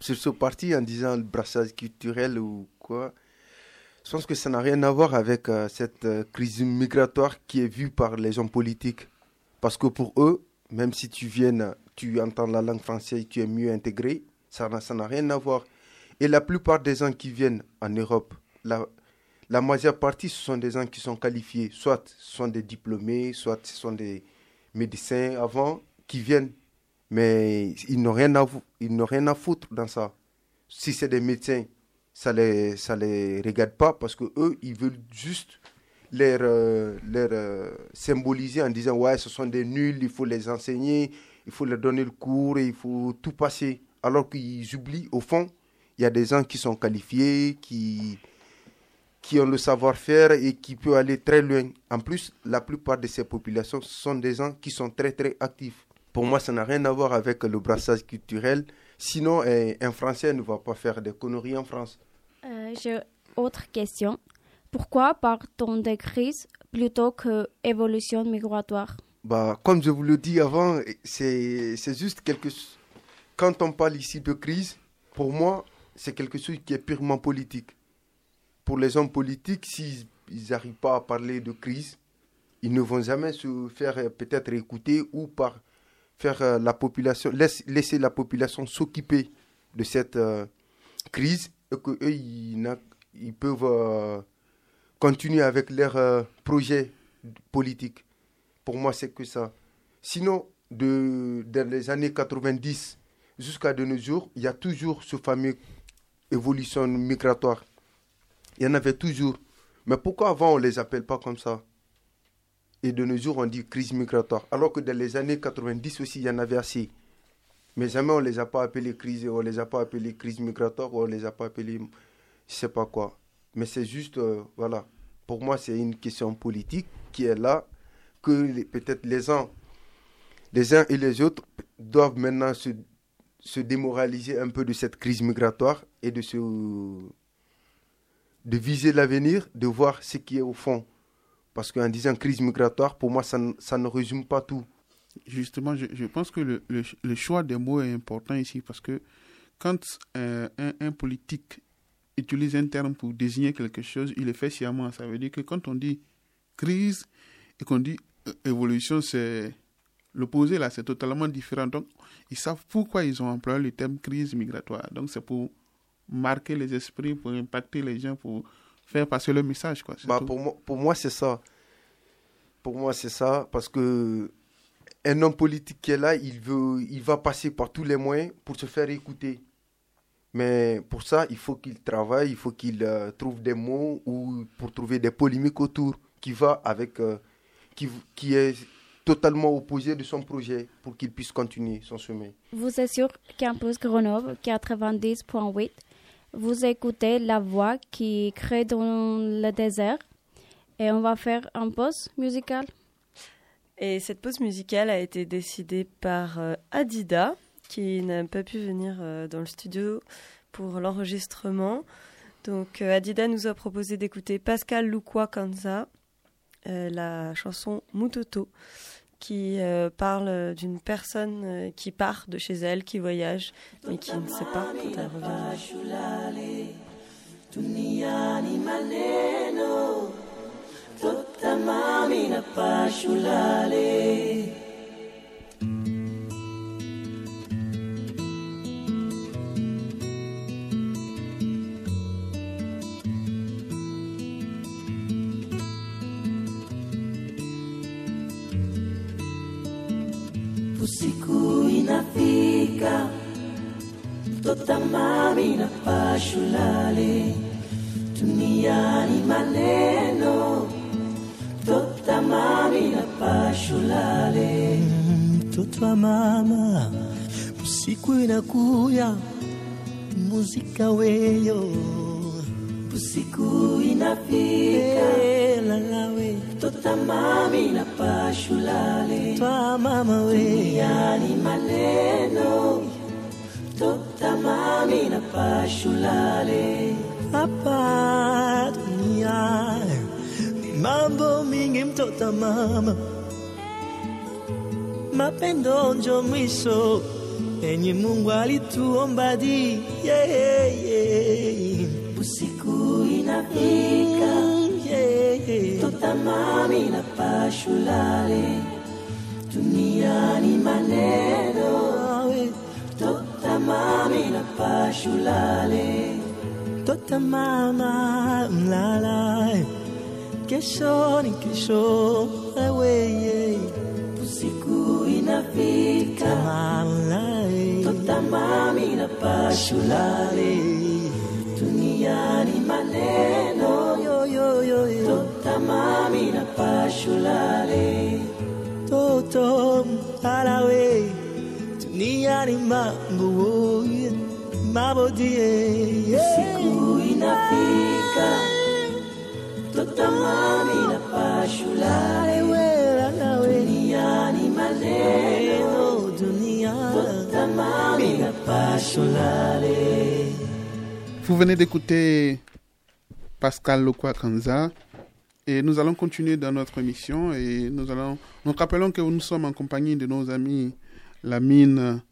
sur ce parti, en disant le brassage culturel ou quoi, je pense que ça n'a rien à voir avec euh, cette euh, crise migratoire qui est vue par les gens politiques. Parce que pour eux, même si tu viens, tu entends la langue française, tu es mieux intégré, ça n'a rien à voir. Et la plupart des gens qui viennent en Europe, la, la majeure partie, ce sont des gens qui sont qualifiés. Soit ce sont des diplômés, soit ce sont des médecins avant qui viennent. Mais ils n'ont rien, à, ils n'ont rien à foutre dans ça. Si c'est des médecins, ça les ça les regarde pas parce que eux ils veulent juste les euh, euh, symboliser en disant ouais ce sont des nuls il faut les enseigner il faut leur donner le cours et il faut tout passer alors qu'ils oublient au fond il y a des gens qui sont qualifiés qui qui ont le savoir-faire et qui peuvent aller très loin. En plus, la plupart de ces populations sont des gens qui sont très très actifs. Pour moi, ça n'a rien à voir avec le brassage culturel. Sinon, eh, un Français ne va pas faire des conneries en France. Euh, j'ai autre question. Pourquoi parle-t-on de crise plutôt que évolution migratoire? Bah, Comme je vous le dis avant, c'est juste quelque chose. Quand on parle ici de crise, pour moi, c'est quelque chose qui est purement politique. Pour les hommes politiques, s'ils n'arrivent pas à parler de crise, ils ne vont jamais se faire euh, peut-être écouter ou par faire euh, la population, laisser la population s'occuper de cette euh, crise et qu'eux, ils, peuvent euh, continuer avec leur projet politique. Pour moi, c'est que ça. Sinon, de, dans les années 90 jusqu'à de nos jours, il y a toujours ce fameux évolution migratoire. Il y en avait toujours. Mais pourquoi avant on ne les appelle pas comme ça? Et de nos jours, on dit crise migratoire. Alors que dans les années 90 aussi, il y en avait assez. Mais jamais on ne les a pas appelées crise, on les a pas appelées crise migratoire, on les a pas appelées je ne sais pas quoi. Mais c'est juste, euh, voilà. Pour moi, c'est une question politique qui est là, que peut-être les uns, les uns et les autres doivent maintenant se, se démoraliser un peu de cette crise migratoire et de se de viser l'avenir, de voir ce qui est au fond parce qu'en disant crise migratoire, pour moi, ça, ça ne résume pas tout. Justement, je, je pense que le, le, choix des mots est important ici parce que quand euh, un, un, politique utilise un terme pour désigner quelque chose, il le fait sciemment. Ça veut dire que quand on dit crise et qu'on dit euh, évolution, c'est l'opposé là, c'est totalement différent. Donc, ils savent pourquoi ils ont employé le terme crise migratoire. Donc, c'est pour marquer les esprits, pour impacter les gens, pour faire passer le message. Quoi, bah, pour, moi, pour moi, c'est ça. Pour moi, c'est ça. Parce que un homme politique qui est là, il, veut, il va passer par tous les moyens pour se faire écouter. Mais pour ça, il faut qu'il travaille, il faut qu'il euh, trouve des mots ou pour trouver des polémiques autour qui va avec, euh, qui, qui est totalement opposé de son projet pour qu'il puisse continuer son chemin. Vous êtes sur Campus Grenoble 90.8 Vous écoutez la voix qui crée dans le désert et on va faire un pause musicale. Et cette pause musicale a été décidée par euh, Adida, qui n'a pas pu venir euh, dans le studio pour l'enregistrement. Donc euh, Adida nous a proposé d'écouter Pascal Lukwa Kanza, la chanson Mutoto, qui parle d'une personne qui part de chez elle, qui voyage, mais qui ne sait pas quand elle revient. Inafika Tota mami na pashulale Duniani maneno Tota mami na pashulale mtoto wa mama usiku inakuya muzika weyo usiku inafika. Lalawe. Tota mami na pashulale twa mama we. Yani maneno. Tota mami na pashulale hapa dunia ni mambo mingi mtotamama mapendo njo mwisho enye Mungu alituomba di. Yeah, yeah. Tota tutamami na pashulale. Duniani maneno. Tutamami na pashulale. Tutamama mlala kesho ni kesho aweye usiku inafika. Tutamami na pashulale duniani maneno totamami na pashulale. Toto alawe duniani mangu mabodie siku inafika totamami na pashulale. Duniani maneno totamami na pashulale. Vous venez d'écouter Pascal Lokwa Kanza et nous allons continuer dans notre émission et nous allons nous rappelons que nous sommes en compagnie de nos amis Lamine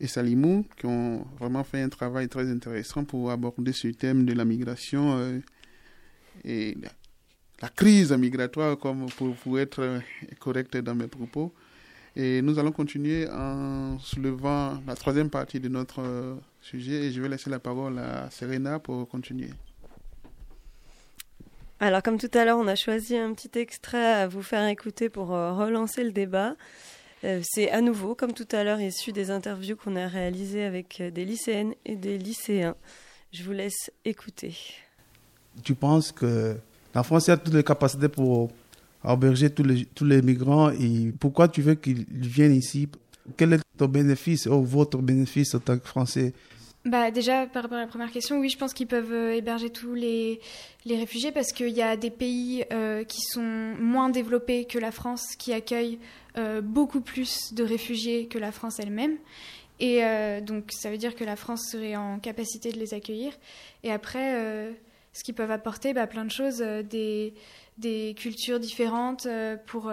et Salimou qui ont vraiment fait un travail très intéressant pour aborder ce thème de la migration euh, et la, la, crise migratoire comme pour, pour être correct dans mes propos. Et nous allons continuer en soulevant la troisième partie de notre euh, sujet et je vais laisser la parole à Serena pour continuer. Alors comme tout à l'heure, on a choisi un petit extrait à vous faire écouter pour euh, relancer le débat. Euh, c'est à nouveau, comme tout à l'heure, issu des interviews qu'on a réalisées avec des lycéennes et des lycéens. Je vous laisse écouter. Tu penses que la France a toutes les capacités pour héberger tous les, tous les migrants et pourquoi tu veux qu'ils viennent ici? Quel est ton bénéfice ou votre bénéfice en tant que Français? Bah déjà, par rapport à la première question, oui, je pense qu'ils peuvent euh, héberger tous les, les réfugiés parce qu'il y a des pays euh, qui sont moins développés que la France qui accueillent euh, beaucoup plus de réfugiés que la France elle-même. Et donc, ça veut dire que la France serait en capacité de les accueillir. Et après, euh, ce qu'ils peuvent apporter, bah, plein de choses, des, des cultures différentes pour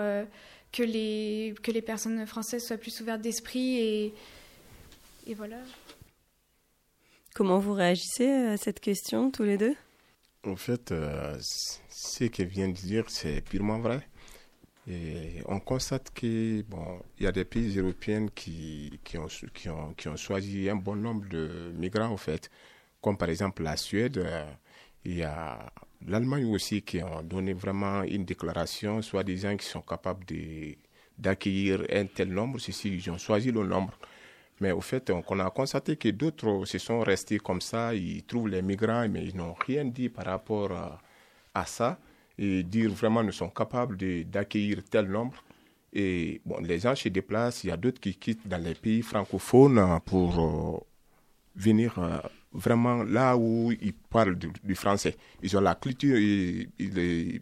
que, les, que les personnes françaises soient plus ouvertes d'esprit. Et, et voilà. Comment vous réagissez à cette question, tous les deux? En fait, euh, ce qu'elle vient de dire, c'est purement vrai. Et on constate que bon, il y a des pays européens qui, qui, ont, qui, ont, qui ont choisi un bon nombre de migrants, en fait, comme par exemple la Suède. Euh, il y a l'Allemagne aussi qui ont donné vraiment une déclaration, soit des gens qui sont capables d'accueillir un tel nombre, ceci, ils ont choisi le nombre. Mais au fait, on a constaté que d'autres se sont restés comme ça, ils trouvent les migrants, mais ils n'ont rien dit par rapport à, ça, et dire vraiment ne sont capables d'accueillir tel nombre. Et bon, les gens se déplacent, il y a d'autres qui quittent dans les pays francophones pour euh, venir euh, vraiment là où ils parlent du, français. Ils ont la culture, et- est-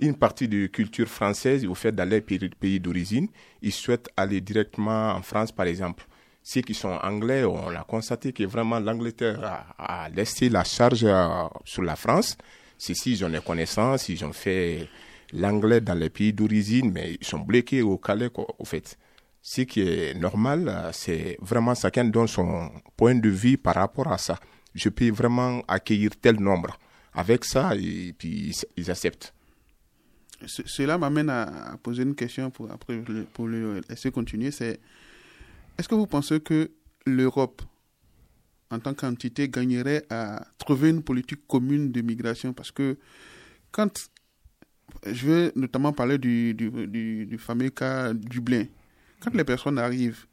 une partie de culture française au fait d'aller pays, pays d'origine. Ils souhaitent aller directement en France, par exemple. Ceux qui sont anglais, on a constaté que vraiment l'Angleterre a, laissé la charge euh, sur la France. C'est si ils ont des connaissances, ils ont fait l'anglais dans les pays d'origine, mais ils sont bloqués au Calais, au fait. Ce qui est normal, euh, c'est vraiment chacun donne son point de vue par rapport à ça. Je peux vraiment accueillir tel nombre. Avec ça, et puis ils- acceptent. Ce- Cela m'amène à, poser une question pour, après, pour le laisser continuer. C'est est-ce que vous pensez que l'Europe, en tant qu'entité, gagnerait à trouver une politique commune de migration? Parce que quand je vais notamment parler du, du fameux cas Dublin, quand les personnes arrivent,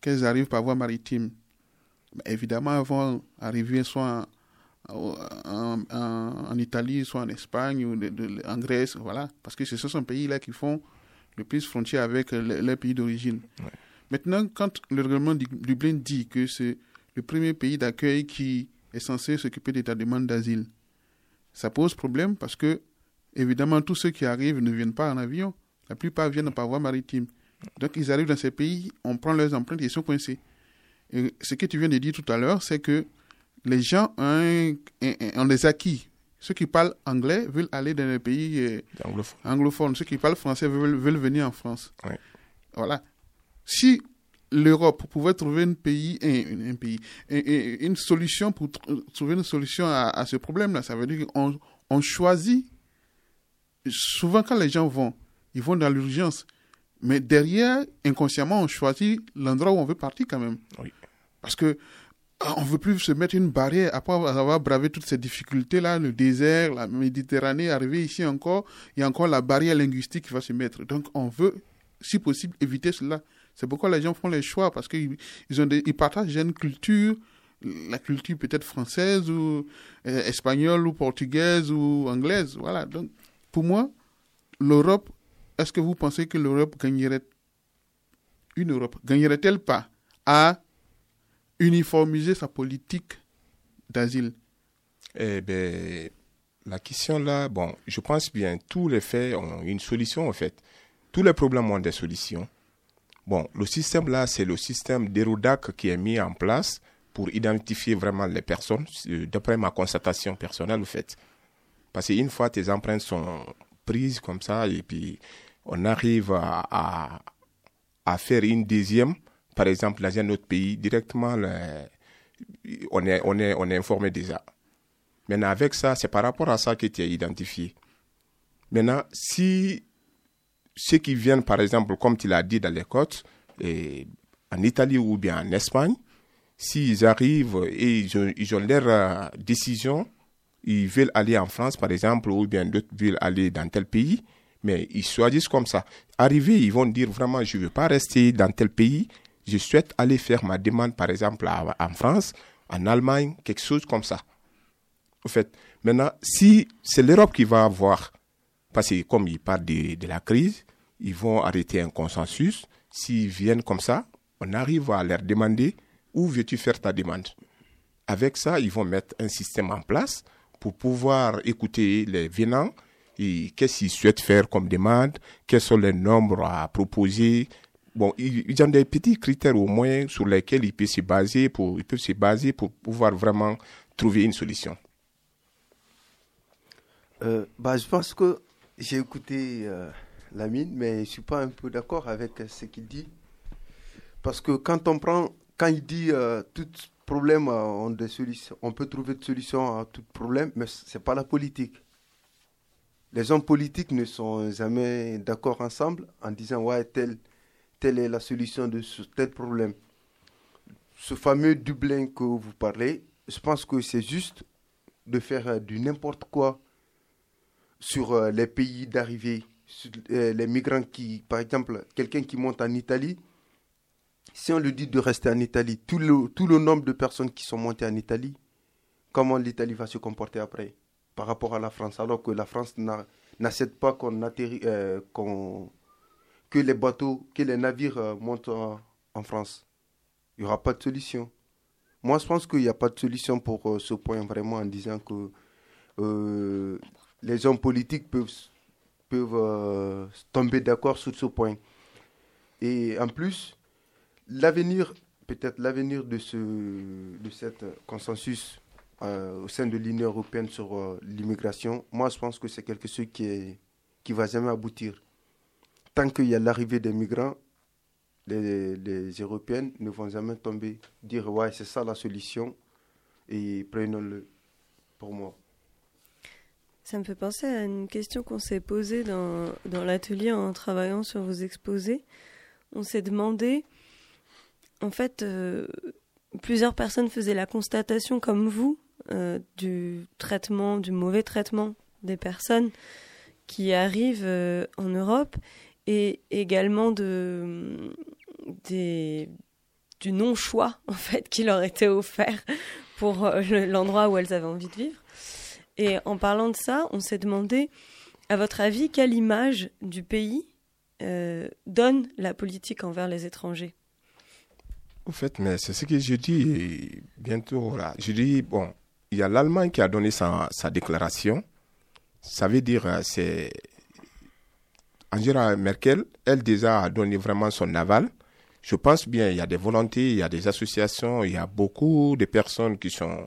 qu'elles arrivent par voie maritime, évidemment, elles vont arriver soit en, en, en- en Italie, soit en Espagne ou de- de- en Grèce, voilà, parce que ce sont ces pays-là qui font le plus frontière avec les, les pays d'origine. Maintenant, quand le règlement du Dublin dit que c'est le premier pays d'accueil qui est censé s'occuper de ta demande d'asile, ça pose problème parce que, évidemment, tous ceux qui arrivent ne viennent pas en avion. La plupart viennent par voie maritime. Donc, ils arrivent dans ces pays, on prend leurs empreintes ils sont coincés. Et ce que tu viens de dire tout à l'heure, c'est que les gens ont, des acquis. Ceux qui parlent anglais veulent aller dans les pays euh, Anglophone. anglophones. Ceux qui parlent français veulent, veulent venir en France. Voilà. Si l'Europe pouvait trouver un pays, un, un pays, un- un- une solution pour tr- trouver une solution à, à ce problème-là, ça veut dire qu'on on choisit. Souvent, quand les gens vont, ils vont dans l'urgence. Mais derrière, inconsciemment, on choisit l'endroit où on veut partir quand même. Parce que ah, on veut plus se mettre une barrière après avoir bravé toutes ces difficultés-là, le désert, la Méditerranée, arriver ici encore, il y a encore la barrière linguistique qui va se mettre. Donc on veut, si possible, éviter cela. C'est pourquoi les gens font les choix, parce qu'ils ils ont des- ils partagent une culture, la culture peut-être française ou euh, espagnole ou portugaise ou anglaise. Voilà. Donc pour moi, l'Europe, est-ce que vous pensez que l'Europe gagnerait, une Europe, gagnerait-elle pas à uniformiser sa politique d'asile? Eh ben, la question là, bon, je pense bien, tous les faits ont une solution en fait. Tous les problèmes ont des solutions. Bon, le système là, c'est le système d'Erodac qui est mis en place pour identifier vraiment les personnes, euh, d'après ma constatation personnelle, au fait. Parce qu'une fois tes empreintes sont prises comme ça, et puis on arrive à, à, faire une deuxième, par exemple, dans un autre pays, directement, on, est, on, est, on est informé déjà. Maintenant, avec ça, c'est par rapport à ça que tu es identifié. Maintenant, si ceux qui viennent, par exemple, comme tu l'as dit dans les côtes, en Italie ou bien en Espagne, s'ils arrivent et ils ont, ils ont leur euh, décision, ils veulent aller en France, par exemple, ou bien d'autres veulent aller dans tel pays, mais ils choisissent comme ça. Arrivés, ils vont dire vraiment, je ne veux pas rester dans tel pays, je souhaite aller faire ma demande, par exemple, en France, en Allemagne, quelque chose comme ça. Au fait, maintenant, si c'est l'Europe qui va avoir, parce que comme ils parlent de, de la crise, ils vont arrêter un consensus. S'ils viennent comme ça, on arrive à leur demander où veux-tu faire ta demande? Avec ça, ils vont mettre un système en place pour pouvoir écouter les venants qu'est-ce qu'ils souhaitent faire comme demande, quels sont les nombres à proposer. Bon, ils, ont des petits critères au moins sur lesquels ils peuvent se baser pour, ils peuvent se baser pour pouvoir vraiment trouver une solution. Euh, bah, je pense que j'ai écouté euh, Lamine, mais je ne suis pas un peu d'accord avec ce qu'il dit. Parce que quand on prend, quand il dit euh, tout problème ont des solutions, on peut trouver de solutions à tout problème, mais ce n'est pas la politique. Les hommes politiques ne sont jamais d'accord ensemble en disant ouais, telle, est la solution de ce, tel problème. Ce fameux Dublin que vous parlez, je pense que c'est juste de faire euh, du n'importe quoi sur euh, les pays d'arrivée, euh, les migrants qui, par exemple, quelqu'un qui monte en Italie, si on lui dit de rester en Italie, tout le nombre de personnes qui sont montées en Italie, comment l'Italie va se comporter après? Par rapport à la France, alors que la France n'a- n'accepte pas qu'on atterrit, euh, que les bateaux, que les navires euh, montent en, France. Il n'y aura pas de solution. Moi, je pense qu'il n'y a pas de solution pour euh, ce point, vraiment, en disant que les hommes politiques peuvent, peuvent tomber d'accord sur ce point. Et en plus, l'avenir, peut-être l'avenir de, ce, de cette consensus au sein de l'Union européenne sur l'immigration, moi, je pense que c'est quelque chose qui ne qui va jamais aboutir. Tant qu'il y a l'arrivée des migrants, les, les, Européennes ne vont jamais tomber, dire ouais, c'est ça la solution et prenons-le pour moi. Ça me fait penser à une question qu'on s'est posée dans, dans l'atelier en travaillant sur vos exposés. On s'est demandé, en fait, euh, plusieurs personnes faisaient la constatation comme vous euh, du traitement, du mauvais traitement des personnes qui arrivent euh, en Europe et également de, du non-choix en fait qui leur était offert pour euh, l'endroit où elles avaient envie de vivre. Et en parlant de ça, on s'est demandé, à votre avis, quelle image du pays donne la politique envers les étrangers? En fait, mais c'est ce que je dis bientôt. Là. Je dis, bon, il y a l'Allemagne qui a donné sa, déclaration. Ça veut dire, euh, c'est Angela Merkel, elle déjà a donné vraiment son aval je pense bien, il y a des volontés, il y a des associations, il y a beaucoup de personnes qui sont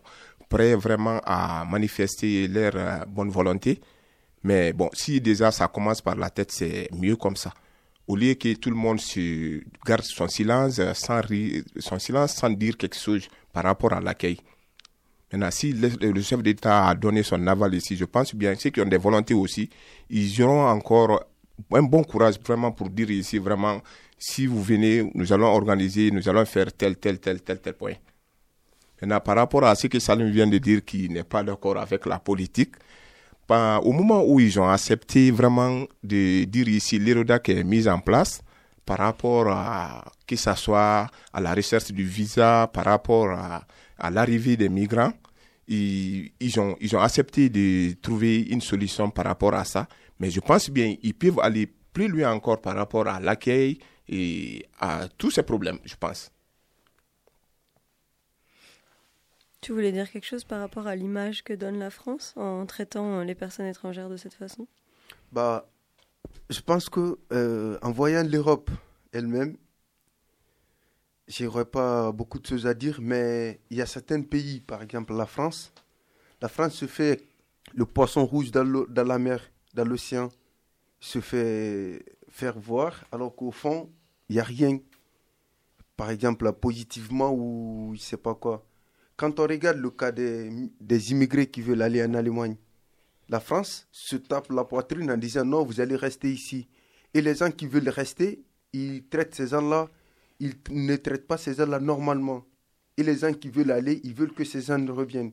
prêtes vraiment à manifester leur euh, bonne volonté. Mais bon, si déjà ça commence par la tête, c'est mieux comme ça. Au lieu que tout le monde garde son silence sans, son silence sans dire quelque chose par rapport à l'accueil. Maintenant, si le, chef d'État a donné son aval ici, je pense bien, ceux qui ont des volontés aussi, ils auront encore un bon courage vraiment pour dire ici vraiment si vous venez, nous allons organiser, nous allons faire tel, tel, tel, tel, tel point. Maintenant, par rapport à ce que Salim vient de dire, qui n'est pas d'accord avec la politique, au moment où ils ont accepté vraiment de dire ici l'ERODAC est mise en place, par rapport à que ce soit à la recherche du visa, par rapport à l'arrivée des migrants, ils, ils, ont, ils ont accepté de trouver une solution par rapport à ça. Mais je pense bien ils peuvent aller plus loin encore par rapport à l'accueil, et à tous ces problèmes, je pense. Tu voulais dire quelque chose par rapport à l'image que donne la France en traitant les personnes étrangères de cette façon? Bah, je pense que euh, en voyant l'Europe elle-même, j'aurais pas beaucoup de choses à dire, mais il y a certains pays, par exemple la France. La France se fait le poisson rouge dans, la mer, dans l'océan, se fait faire voir, alors qu'au fond, il n'y a rien. Par exemple, positivement ou je ne sais pas quoi. Quand on regarde le cas des, des immigrés qui veulent aller en Allemagne, la France se tape la poitrine en disant non, vous allez rester ici. Et les gens qui veulent rester, ils traitent ces gens-là, ils ne traitent pas ces gens-là normalement. Et les gens qui veulent aller, ils veulent que ces gens reviennent.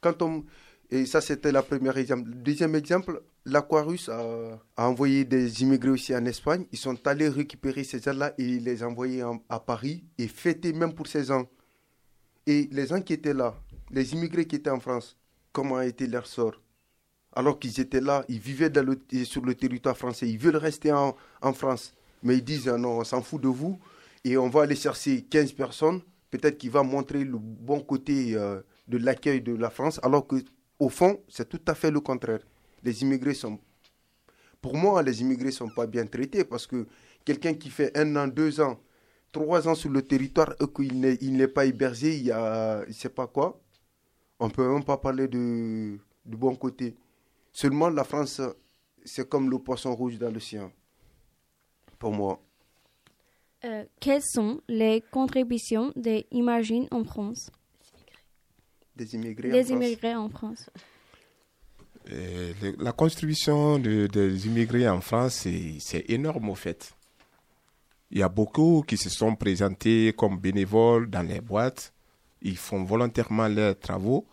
Quand on, et ça, c'était le premier exemple. Le deuxième exemple, l'Aquarius a, envoyé des immigrés aussi en Espagne. Ils sont allés récupérer ces gens-là et les envoyer à Paris et fêter même pour ces gens. Et les gens qui étaient là, les immigrés qui étaient en France, comment a été leur sort? Alors qu'ils étaient là, ils vivaient sur le territoire français, ils veulent rester en, en France. Mais ils disent, ah non, on s'en fout de vous et on va aller chercher 15 personnes, peut-être qui va montrer le bon côté euh, de l'accueil de la France, alors que au fond, c'est tout à fait le contraire. Les immigrés sont... Pour moi, les immigrés sont pas bien traités parce que quelqu'un qui fait un an, deux ans, trois ans sur le territoire et qu'il n'est pas hébergé, il y a, je pas quoi, on peut même pas parler de, du bon côté. Seulement, la France, c'est comme le poisson rouge dans l'océan, pour moi. Euh, quelles sont les contributions des Imagines en France? Des immigrés, en, immigrés France. en France. la contribution des immigrés en France, c'est énorme au fait. Il y a beaucoup qui se sont présentés comme bénévoles dans les boîtes. Ils font volontairement leurs travaux,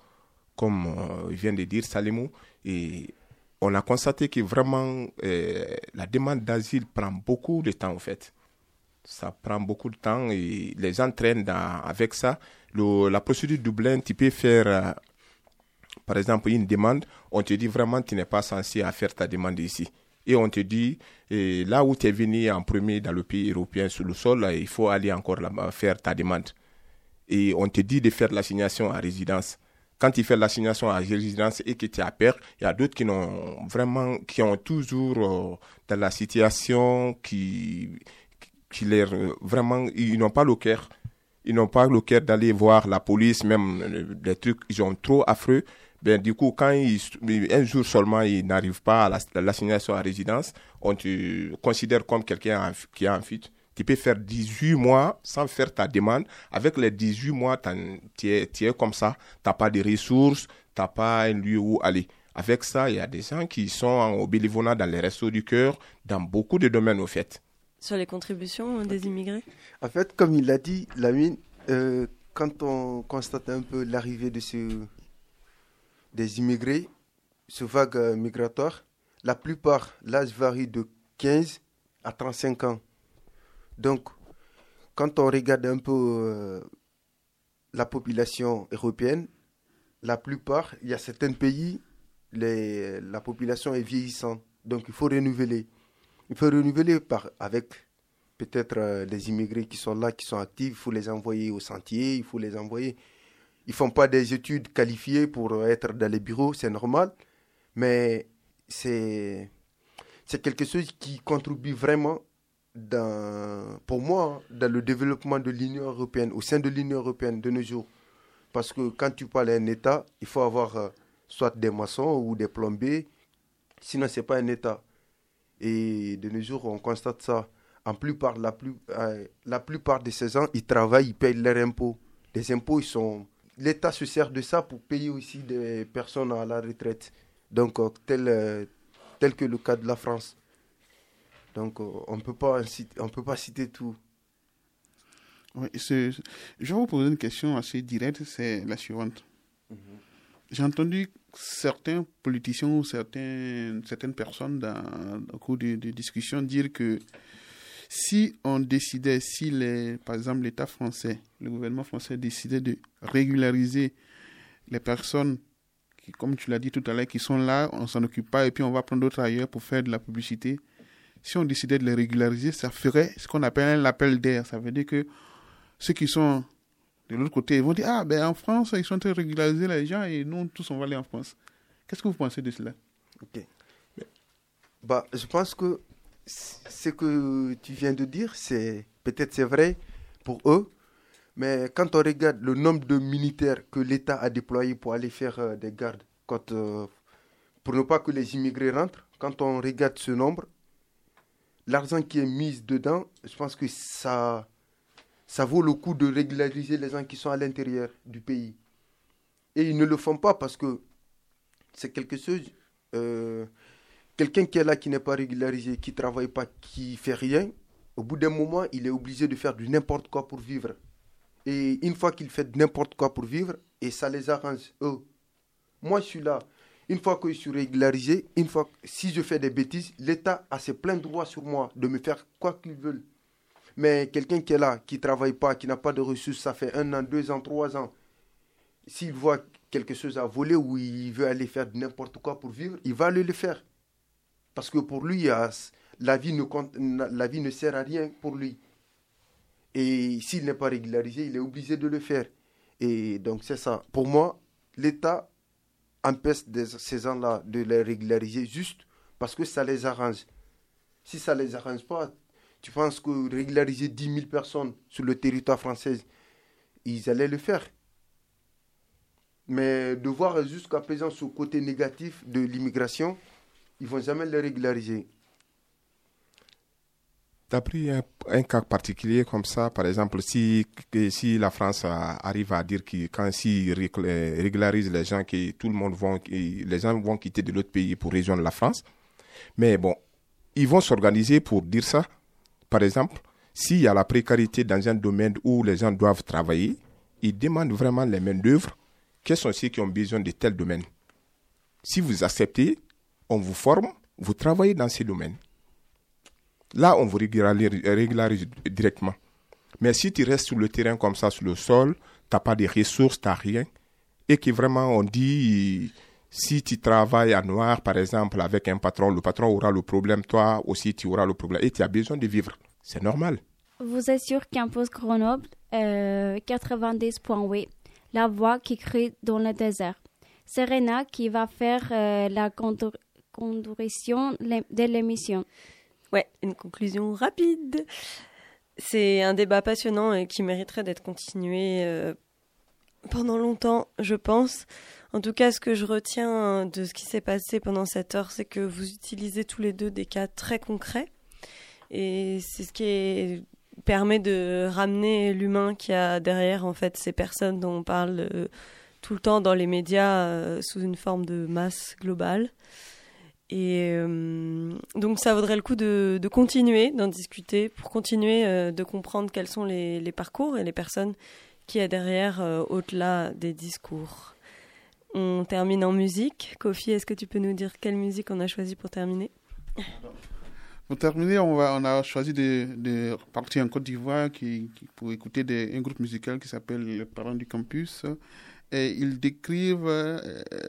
comme euh, vient de dire Salimou. Et on a constaté que vraiment euh, la demande d'asile prend beaucoup de temps en fait. Ça prend beaucoup de temps et les entraîne avec ça la procédure Dublin, tu peux faire, euh, par exemple, une demande, on te dit vraiment tu n'es pas censé faire ta demande ici. Et on te dit, là où tu es venu en premier dans le pays européen sur le sol, il faut aller encore faire ta demande. et on te dit de faire l'assignation à résidence. Quand tu fais l'assignation à résidence et que tu as peur, il y a d'autres qui vraiment, ont toujours euh, dans la situation qui, qui leur vraiment, ils n'ont pas le cœur. Ils n'ont pas le cœur d'aller voir la police, même euh, des trucs, ils ont trop affreux. Ben, du coup, quand ils, un jour seulement ils n'arrivent pas à l'assignation à résidence, on te considère comme quelqu'un qui a un fuite. Tu peux faire 18 mois sans faire ta demande. Avec les 18 mois, tu es, comme ça. Tu n'as pas de ressources, tu n'as pas un lieu où aller. Avec ça, il y a des gens qui sont au bénévolat dans les restos du cœur, dans beaucoup de domaines au fait. Sur les contributions des immigrés? En fait, comme il l'a dit, Lamine, euh, quand on constate un peu l'arrivée de ce, des immigrés, ce vague euh, migratoire, la plupart, l'âge varie de 15 à 35 ans. Donc, quand on regarde un peu euh, la population européenne, la plupart, il y a certains pays, les, la population est vieillissante. Donc, il faut renouveler. Il faut renouveler avec peut-être euh, les immigrés qui sont là, qui sont actifs. Il faut les envoyer au sentier, il faut les envoyer. Ils ne font pas des études qualifiées pour être dans les bureaux, c'est normal. Mais c'est quelque chose qui contribue vraiment pour moi, dans le développement de l'Union européenne, au sein de l'Union européenne de nos jours. Parce que quand tu parles d'un État, il faut avoir euh, soit des maçons ou des plombiers, sinon ce n'est pas un État. Et de nos jours, on constate ça. En plupart, la, plus, euh, la plupart de ces gens, ils travaillent, ils payent leurs impôts. Les impôts, ils sont... L'État se sert de ça pour payer aussi des personnes à la retraite. Donc, euh, tel, tel que le cas de la France. Donc, euh, on ne peut pas citer tout. je vais vous poser une question assez directe, c'est la suivante. Mhm. J'ai entendu certains politiciens ou certaines personnes dans, au cours de, discussions dire que si on décidait, si par exemple l'État français, le gouvernement français décidait de régulariser les personnes qui, comme tu l'as dit tout à l'heure, qui sont là, on s'en occupe pas et puis on va prendre d'autres ailleurs pour faire de la publicité, si on décidait de les régulariser, ça ferait ce qu'on appelle un appel d'air. Ça veut dire que ceux qui sont de l'autre côté, ils vont dire Ah, ben en France, ils sont en train de régulariser les gens et nous tous, on va aller en France. Qu'est-ce que vous pensez de cela? Ok. Bah, je pense que ce que tu viens de dire, c'est peut-être c'est vrai pour eux, mais quand on regarde le nombre de militaires que l'État a déployés pour aller faire euh, des gardes, quand, euh, pour ne pas que les immigrés rentrent, quand on regarde ce nombre, l'argent qui est mis dedans, je pense que ça, ça vaut le coup de régulariser les gens qui sont à l'intérieur du pays. Et ils ne le font pas parce que c'est quelque chose. Euh, quelqu'un qui est là, qui n'est pas régularisé, qui ne travaille pas, qui fait rien, au bout d'un moment, il est obligé de faire du n'importe quoi pour vivre. Et une fois qu'il fait n'importe quoi pour vivre, et ça les arrange, eux. Moi, je suis là. Une fois que je suis régularisé, une fois si je fais des bêtises, l'État a ses pleins droits sur moi de me faire quoi qu'il veut. Mais quelqu'un qui est là, qui ne travaille pas, qui n'a pas de ressources, ça fait un an, deux ans, trois ans, s'il voit quelque chose à voler ou il veut aller faire n'importe quoi pour vivre, il va aller le faire. Parce que pour lui, la vie ne, la vie ne sert à rien pour lui. Et s'il n'est pas régularisé, il est obligé de le faire. Et donc c'est ça. Pour moi, l'État empêche ces gens-là de les régulariser juste parce que ça les arrange. Si ça les arrange pas, tu penses que régulariser 10 000 personnes sur le territoire français, ils allaient le faire? Mais de voir jusqu'à présent ce côté négatif de l'immigration, ils vont jamais les régulariser. Tu as pris un, cas particulier comme ça, par exemple, si, si la France arrive à dire que quand s'il régularise les gens, que tout le monde vont, les gens vont quitter de l'autre pays pour rejoindre la France. Mais bon, ils vont s'organiser pour dire ça? Par exemple, s'il y a la précarité dans un domaine où les gens doivent travailler, ils demandent vraiment les main-d'œuvre. Quels sont ceux qui ont besoin de tel domaine Si vous acceptez, on vous forme, vous travaillez dans ces domaines. Là, on vous régularise, directement. Mais si tu restes sur le terrain comme ça, sur le sol, tu n'as pas de ressources, tu n'as rien, et que vraiment on dit, si tu travailles à noir, par exemple, avec un patron, le patron aura le problème, toi aussi tu auras le problème, et tu as besoin de vivre. C'est normal. Vous êtes sur Campus Grenoble euh, 90.8, la voix qui crie dans le désert. C'est Rena qui va faire euh, la conduction de l'émission. Ouais, une conclusion rapide. C'est un débat passionnant et qui mériterait d'être continué euh, pendant longtemps, je pense. En tout cas, ce que je retiens de ce qui s'est passé pendant cette heure, c'est que vous utilisez tous les deux des cas très concrets. Et c'est ce qui permet de ramener l'humain qu'il y a derrière, en fait, ces personnes dont on parle euh, tout le temps dans les médias euh, sous une forme de masse globale. Et euh, donc ça vaudrait le coup de, continuer d'en discuter pour continuer de comprendre quels sont les, parcours et les personnes qui est derrière au-delà des discours. On termine en musique. Kofi, est-ce que tu peux nous dire quelle musique on a choisi pour terminer? Pour terminer, on, a choisi de, de partir en Côte d'Ivoire pour écouter un groupe musical qui s'appelle Les Parents du Campus. Et ils décrivent euh,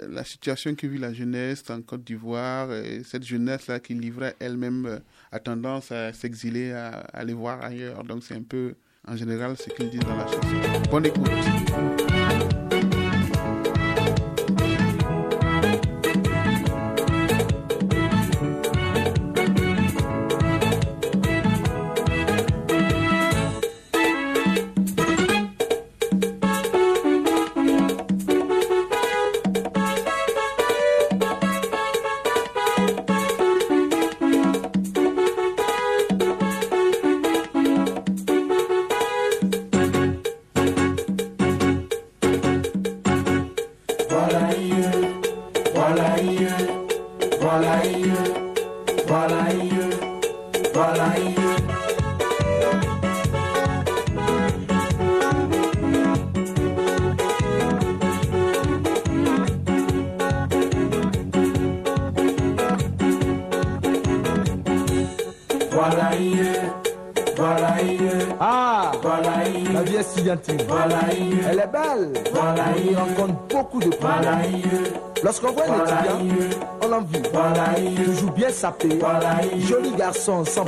la situation que vit la jeunesse en Côte d'Ivoire. Et cette jeunesse-là qui livrait elle-même euh, a tendance à s'exiler, à, à aller voir ailleurs. Donc c'est un peu, en général, ce qu'ils disent dans la chanson. Bonne écoute. Sapé. Joli garçon sans.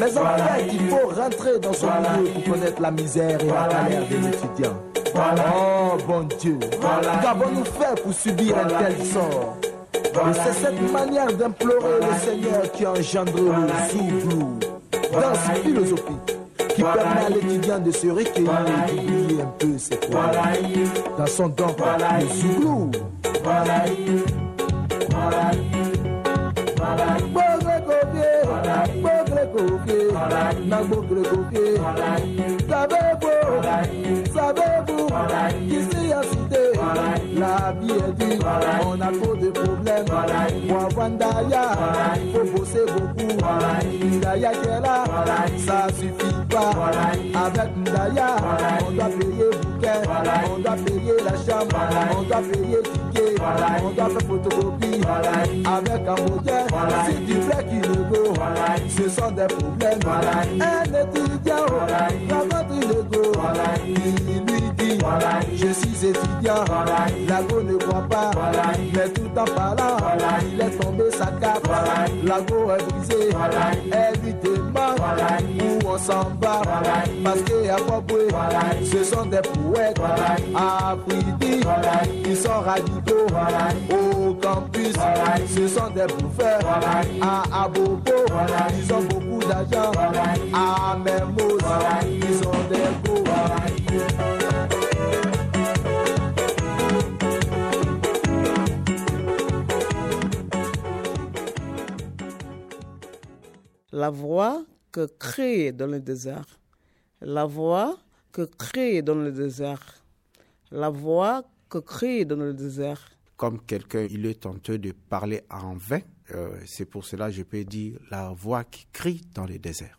Mais en fait, il faut rentrer dans son milieu pour connaître la misère et la galère de l'étudiant. Oh bon Dieu, qu'avons-nous fait pour subir un tel sort. Et c'est cette manière d'implorer le Seigneur qui engendre le Zouglou. Danse philosophique qui permet à l'étudiant de se recueillir et d'oublier un peu ses problèmes. Dans son don, le Zouglou. kò ké lágbókèrè kò ké. Savez-vous, qu'ici à cité, la vie est dure, on a trop de problèmes. Pour avoir Ndaya, faut bosser beaucoup. Ndaya qui est là, ça suffit pas. Avec Ndaya, on doit payer bouquet, on doit payer la chambre, on doit payer ticket, on doit faire photocopie. Avec un modèle, si tu fais qu'il le go, ce sont des problèmes. Un étudiant, comment tu je suis étudiant, la go ne croit pas, mais tout en parlant, il est tombé sa cape, la go est lui demande où on s'en va, parce qu'il y a pas boué, ce sont des poètes, Afridi, ils sont radicaux, au campus, ce sont des bouffeurs, à Abobo, ils ont beaucoup d'argent, à Mermoz, ils sont des beaux. La voix que crée dans le désert. La voix que crée dans le désert. La voix que crée dans le désert. Comme quelqu'un, il est tenté de parler en vain. Euh, c'est pour cela que je peux dire la voix qui crie dans le désert.